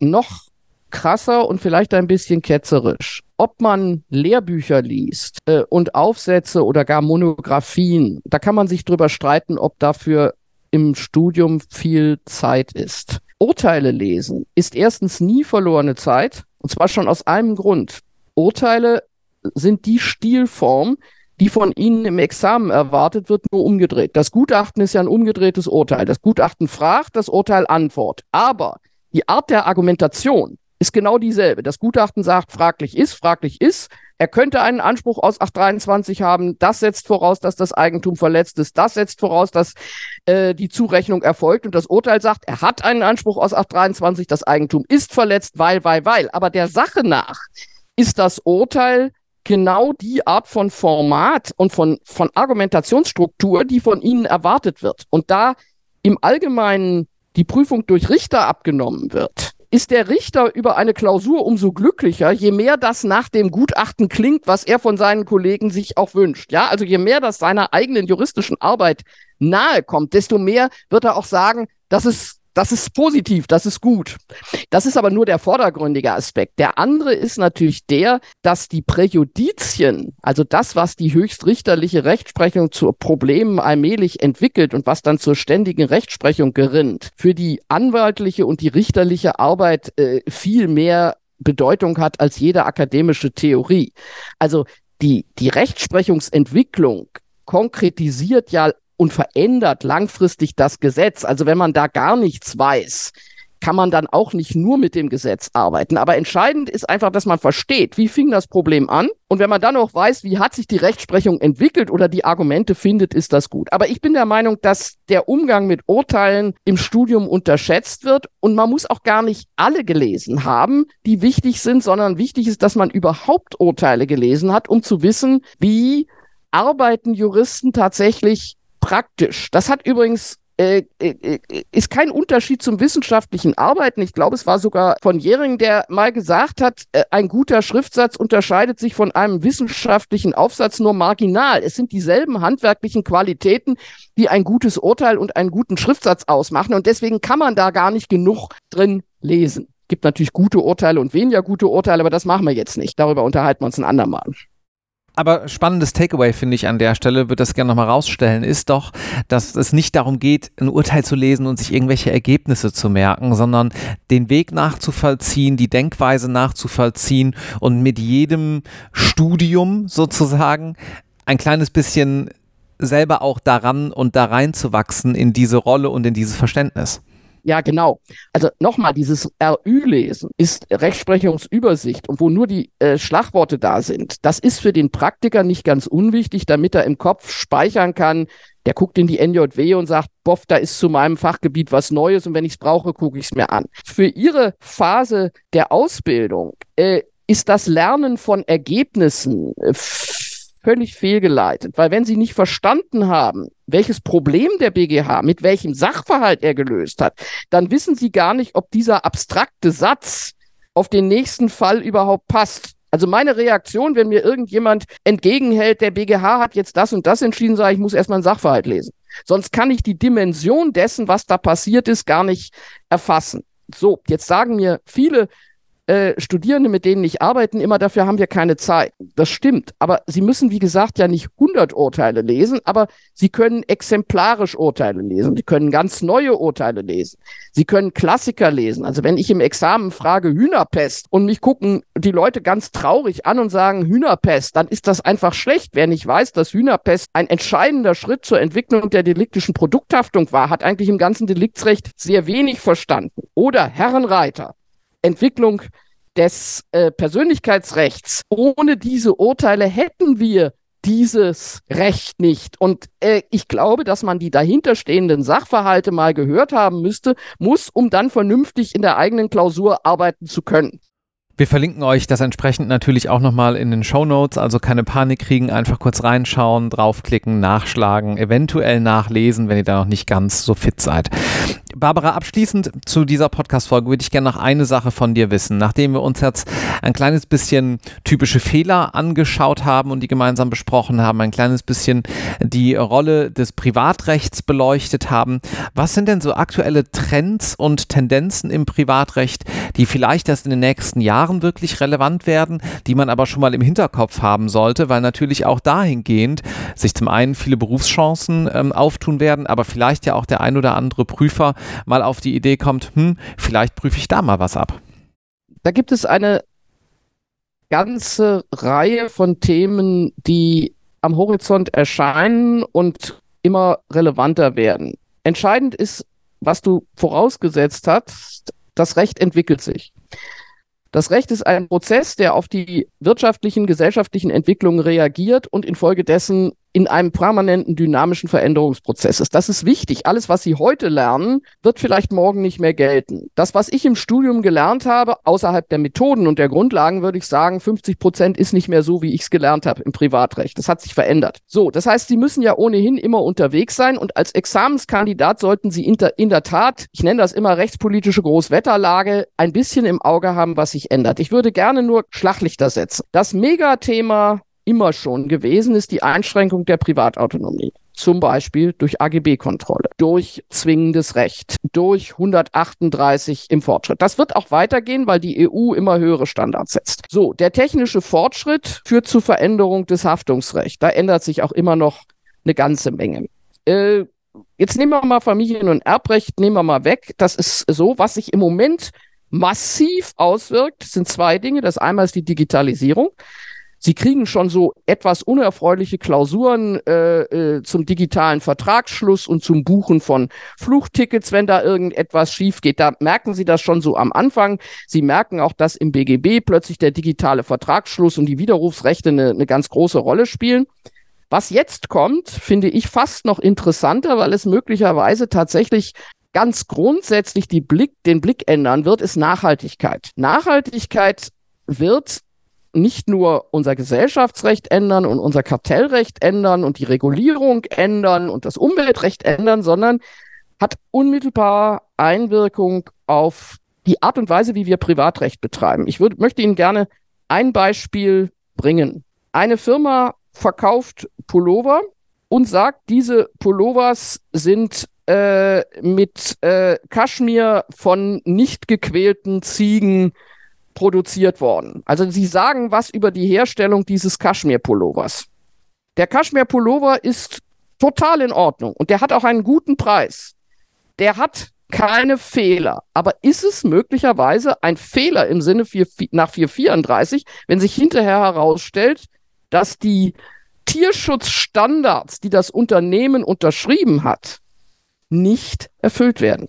noch krasser und vielleicht ein bisschen ketzerisch. Ob man Lehrbücher liest äh, und Aufsätze oder gar Monographien, da kann man sich drüber streiten, ob dafür im Studium viel Zeit ist. Urteile lesen ist erstens nie verlorene Zeit, und zwar schon aus einem Grund. Urteile sind die Stilform, die von Ihnen im Examen erwartet wird, nur umgedreht. Das Gutachten ist ja ein umgedrehtes Urteil. Das Gutachten fragt, das Urteil antwortet. Aber die Art der Argumentation ist genau dieselbe. Das Gutachten sagt, fraglich ist, fraglich ist. Er könnte einen Anspruch aus 823 haben. Das setzt voraus, dass das Eigentum verletzt ist. Das setzt voraus, dass äh, die Zurechnung erfolgt. Und das Urteil sagt, er hat einen Anspruch aus 823. Das Eigentum ist verletzt, weil, weil, weil. Aber der Sache nach ist das Urteil genau die Art von Format und von, von Argumentationsstruktur, die von Ihnen erwartet wird. Und da im Allgemeinen die Prüfung durch Richter abgenommen wird, ist der Richter über eine Klausur umso glücklicher, je mehr das nach dem Gutachten klingt, was er von seinen Kollegen sich auch wünscht. Ja, also je mehr das seiner eigenen juristischen Arbeit nahe kommt, desto mehr wird er auch sagen, das ist das ist positiv, das ist gut. Das ist aber nur der vordergründige Aspekt. Der andere ist natürlich der, dass die Präjudizien, also das, was die höchstrichterliche Rechtsprechung zu Problemen allmählich entwickelt und was dann zur ständigen Rechtsprechung gerinnt, für die anwaltliche und die richterliche Arbeit äh, viel mehr Bedeutung hat als jede akademische Theorie. Also die, die Rechtsprechungsentwicklung konkretisiert ja und verändert langfristig das Gesetz. Also wenn man da gar nichts weiß, kann man dann auch nicht nur mit dem Gesetz arbeiten. Aber entscheidend ist einfach, dass man versteht, wie fing das Problem an. Und wenn man dann auch weiß, wie hat sich die Rechtsprechung entwickelt oder die Argumente findet, ist das gut. Aber ich bin der Meinung, dass der Umgang mit Urteilen im Studium unterschätzt wird. Und man muss auch gar nicht alle gelesen haben, die wichtig sind, sondern wichtig ist, dass man überhaupt Urteile gelesen hat, um zu wissen, wie arbeiten Juristen tatsächlich praktisch. Das hat übrigens äh, äh, äh, ist kein Unterschied zum wissenschaftlichen Arbeiten. Ich glaube, es war sogar von Jering, der mal gesagt hat, ein guter Schriftsatz unterscheidet sich von einem wissenschaftlichen Aufsatz nur marginal. Es sind dieselben handwerklichen Qualitäten, die ein gutes Urteil und einen guten Schriftsatz ausmachen. Und deswegen kann man da gar nicht genug drin lesen. Gibt natürlich gute Urteile und weniger gute Urteile, aber das machen wir jetzt nicht. Darüber unterhalten wir uns ein andermal aber spannendes Takeaway finde ich an der Stelle, würde das gerne nochmal rausstellen, ist doch, dass es nicht darum geht, ein Urteil zu lesen und sich irgendwelche Ergebnisse zu merken, sondern den Weg nachzuvollziehen, die Denkweise nachzuvollziehen und mit jedem Studium sozusagen ein kleines bisschen selber auch daran und da reinzuwachsen in diese Rolle und in dieses Verständnis. Ja, genau. Also nochmal, dieses RÜ-Lesen ist Rechtsprechungsübersicht und wo nur die äh, Schlagworte da sind. Das ist für den Praktiker nicht ganz unwichtig, damit er im Kopf speichern kann. Der guckt in die NJW und sagt, boff, da ist zu meinem Fachgebiet was Neues und wenn ich es brauche, gucke ich es mir an. Für Ihre Phase der Ausbildung äh, ist das Lernen von Ergebnissen äh, völlig fehlgeleitet, weil wenn Sie nicht verstanden haben, welches Problem der BGH mit welchem Sachverhalt er gelöst hat, dann wissen Sie gar nicht, ob dieser abstrakte Satz auf den nächsten Fall überhaupt passt. Also meine Reaktion, wenn mir irgendjemand entgegenhält, der BGH hat jetzt das und das entschieden, sage ich, muss erstmal einen Sachverhalt lesen. Sonst kann ich die Dimension dessen, was da passiert ist, gar nicht erfassen. So, jetzt sagen mir viele äh, Studierende, mit denen ich arbeite, immer dafür haben wir keine Zeit. Das stimmt. Aber sie müssen, wie gesagt, ja nicht 100 Urteile lesen, aber sie können exemplarisch Urteile lesen. Sie können ganz neue Urteile lesen. Sie können Klassiker lesen. Also wenn ich im Examen frage Hühnerpest und mich gucken die Leute ganz traurig an und sagen Hühnerpest, dann ist das einfach schlecht. Wer nicht weiß, dass Hühnerpest ein entscheidender Schritt zur Entwicklung der deliktischen Produkthaftung war, hat eigentlich im ganzen Deliktsrecht sehr wenig verstanden. Oder Herrenreiter. Entwicklung des äh, Persönlichkeitsrechts. Ohne diese Urteile hätten wir dieses Recht nicht. Und äh, ich glaube, dass man die dahinterstehenden Sachverhalte mal gehört haben müsste, muss, um dann vernünftig in der eigenen Klausur arbeiten zu können. Wir verlinken euch das entsprechend natürlich auch nochmal in den Show Notes, also keine Panik kriegen, einfach kurz reinschauen, draufklicken, nachschlagen, eventuell nachlesen, wenn ihr da noch nicht ganz so fit seid. Barbara, abschließend zu dieser Podcast-Folge würde ich gerne noch eine Sache von dir wissen. Nachdem wir uns jetzt ein kleines bisschen typische Fehler angeschaut haben und die gemeinsam besprochen haben, ein kleines bisschen die Rolle des Privatrechts beleuchtet haben, was sind denn so aktuelle Trends und Tendenzen im Privatrecht, die vielleicht erst in den nächsten Jahren wirklich relevant werden, die man aber schon mal im Hinterkopf haben sollte, weil natürlich auch dahingehend sich zum einen viele Berufschancen ähm, auftun werden, aber vielleicht ja auch der ein oder andere Prüfer mal auf die Idee kommt, hm, vielleicht prüfe ich da mal was ab. Da gibt es eine ganze Reihe von Themen, die am Horizont erscheinen und immer relevanter werden. Entscheidend ist, was du vorausgesetzt hast, das Recht entwickelt sich. Das Recht ist ein Prozess, der auf die wirtschaftlichen, gesellschaftlichen Entwicklungen reagiert und infolgedessen in einem permanenten dynamischen Veränderungsprozess ist. Das ist wichtig. Alles, was Sie heute lernen, wird vielleicht morgen nicht mehr gelten. Das, was ich im Studium gelernt habe, außerhalb der Methoden und der Grundlagen, würde ich sagen, 50 Prozent ist nicht mehr so, wie ich es gelernt habe im Privatrecht. Das hat sich verändert. So, das heißt, Sie müssen ja ohnehin immer unterwegs sein und als Examenskandidat sollten Sie in der, Tat, ich nenne das immer rechtspolitische Großwetterlage, ein bisschen im Auge haben, was sich ändert. Ich würde gerne nur Schlaglichter setzen. Das Megathema immer schon gewesen, ist die Einschränkung der Privatautonomie. Zum Beispiel durch AGB-Kontrolle, durch zwingendes Recht, durch 138 im Fortschritt. Das wird auch weitergehen, weil die EU immer höhere Standards setzt. So, der technische Fortschritt führt zu Veränderung des Haftungsrechts. Da ändert sich auch immer noch eine ganze Menge. Äh, jetzt nehmen wir mal Familien- und Erbrecht, nehmen wir mal weg. Das ist so, was sich im Moment massiv auswirkt, sind zwei Dinge. Das einmal ist die Digitalisierung. Sie kriegen schon so etwas unerfreuliche Klausuren äh, äh, zum digitalen Vertragsschluss und zum Buchen von Flugtickets, wenn da irgendetwas schief geht. Da merken Sie das schon so am Anfang. Sie merken auch, dass im BGB plötzlich der digitale Vertragsschluss und die Widerrufsrechte eine, eine ganz große Rolle spielen. Was jetzt kommt, finde ich fast noch interessanter, weil es möglicherweise tatsächlich ganz grundsätzlich die Blick, den Blick ändern wird, ist Nachhaltigkeit. Nachhaltigkeit wird nicht nur unser Gesellschaftsrecht ändern und unser Kartellrecht ändern und die Regulierung ändern und das Umweltrecht ändern, sondern hat unmittelbar Einwirkung auf die Art und Weise, wie wir Privatrecht betreiben. Ich würd, möchte Ihnen gerne ein Beispiel bringen. Eine Firma verkauft Pullover und sagt, diese Pullovers sind äh, mit äh, Kaschmir von nicht gequälten Ziegen produziert worden. Also sie sagen was über die Herstellung dieses Kaschmir-Pullovers. Der Kaschmir-Pullover ist total in Ordnung und der hat auch einen guten Preis. Der hat keine Fehler. Aber ist es möglicherweise ein Fehler im Sinne vier, nach 434, wenn sich hinterher herausstellt, dass die Tierschutzstandards, die das Unternehmen unterschrieben hat, nicht erfüllt werden?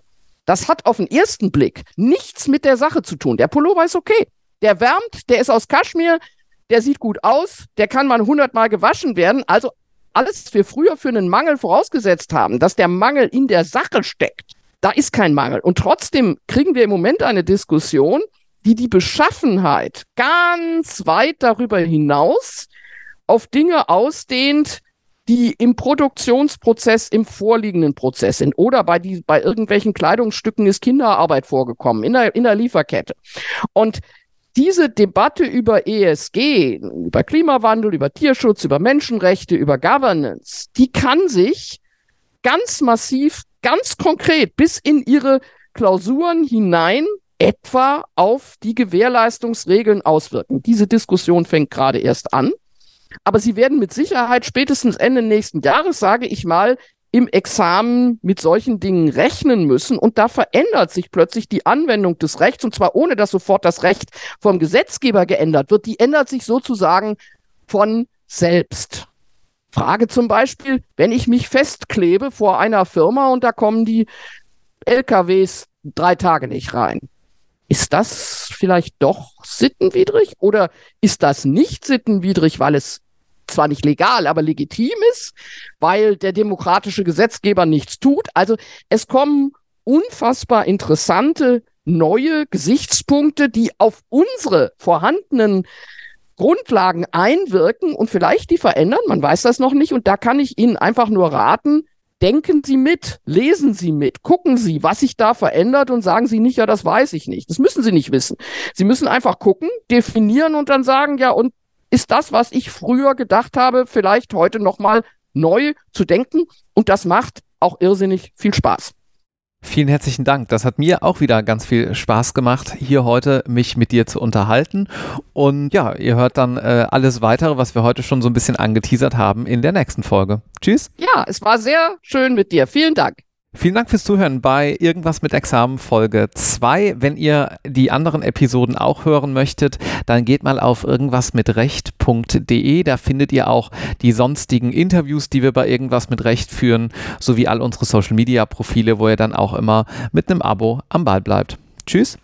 Das hat auf den ersten Blick nichts mit der Sache zu tun. Der Pullover ist okay. Der wärmt, der ist aus Kaschmir, der sieht gut aus, der kann mal hundertmal gewaschen werden. Also alles, was wir früher für einen Mangel vorausgesetzt haben, dass der Mangel in der Sache steckt, da ist kein Mangel. Und trotzdem kriegen wir im Moment eine Diskussion, die die Beschaffenheit ganz weit darüber hinaus auf Dinge ausdehnt, die im Produktionsprozess, im vorliegenden Prozess sind. Oder bei, die, bei irgendwelchen Kleidungsstücken ist Kinderarbeit vorgekommen in der, in der Lieferkette. Und diese Debatte über ESG, über Klimawandel, über Tierschutz, über Menschenrechte, über Governance, die kann sich ganz massiv, ganz konkret bis in ihre Klausuren hinein etwa auf die Gewährleistungsregeln auswirken. Diese Diskussion fängt gerade erst an. Aber sie werden mit Sicherheit spätestens Ende nächsten Jahres, sage ich mal, im Examen mit solchen Dingen rechnen müssen. Und da verändert sich plötzlich die Anwendung des Rechts, und zwar ohne dass sofort das Recht vom Gesetzgeber geändert wird. Die ändert sich sozusagen von selbst. Frage zum Beispiel, wenn ich mich festklebe vor einer Firma und da kommen die LKWs drei Tage nicht rein. Ist das vielleicht doch sittenwidrig oder ist das nicht sittenwidrig, weil es zwar nicht legal, aber legitim ist, weil der demokratische Gesetzgeber nichts tut? Also es kommen unfassbar interessante neue Gesichtspunkte, die auf unsere vorhandenen Grundlagen einwirken und vielleicht die verändern. Man weiß das noch nicht. Und da kann ich Ihnen einfach nur raten, denken Sie mit, lesen Sie mit, gucken Sie, was sich da verändert und sagen Sie nicht, ja, das weiß ich nicht. Das müssen Sie nicht wissen. Sie müssen einfach gucken, definieren und dann sagen, ja, und ist das, was ich früher gedacht habe, vielleicht heute nochmal neu zu denken? Und das macht auch irrsinnig viel Spaß. Vielen herzlichen Dank. Das hat mir auch wieder ganz viel Spaß gemacht, hier heute mich mit dir zu unterhalten. Und ja, ihr hört dann äh, alles weitere, was wir heute schon so ein bisschen angeteasert haben, in der nächsten Folge. Tschüss. Ja, es war sehr schön mit dir. Vielen Dank. Vielen Dank fürs Zuhören bei Irgendwas mit Examen Folge 2. Wenn ihr die anderen Episoden auch hören möchtet, dann geht mal auf irgendwasmitrecht.de. Da findet ihr auch die sonstigen Interviews, die wir bei Irgendwas mit Recht führen, sowie all unsere Social Media Profile, wo ihr dann auch immer mit einem Abo am Ball bleibt. Tschüss.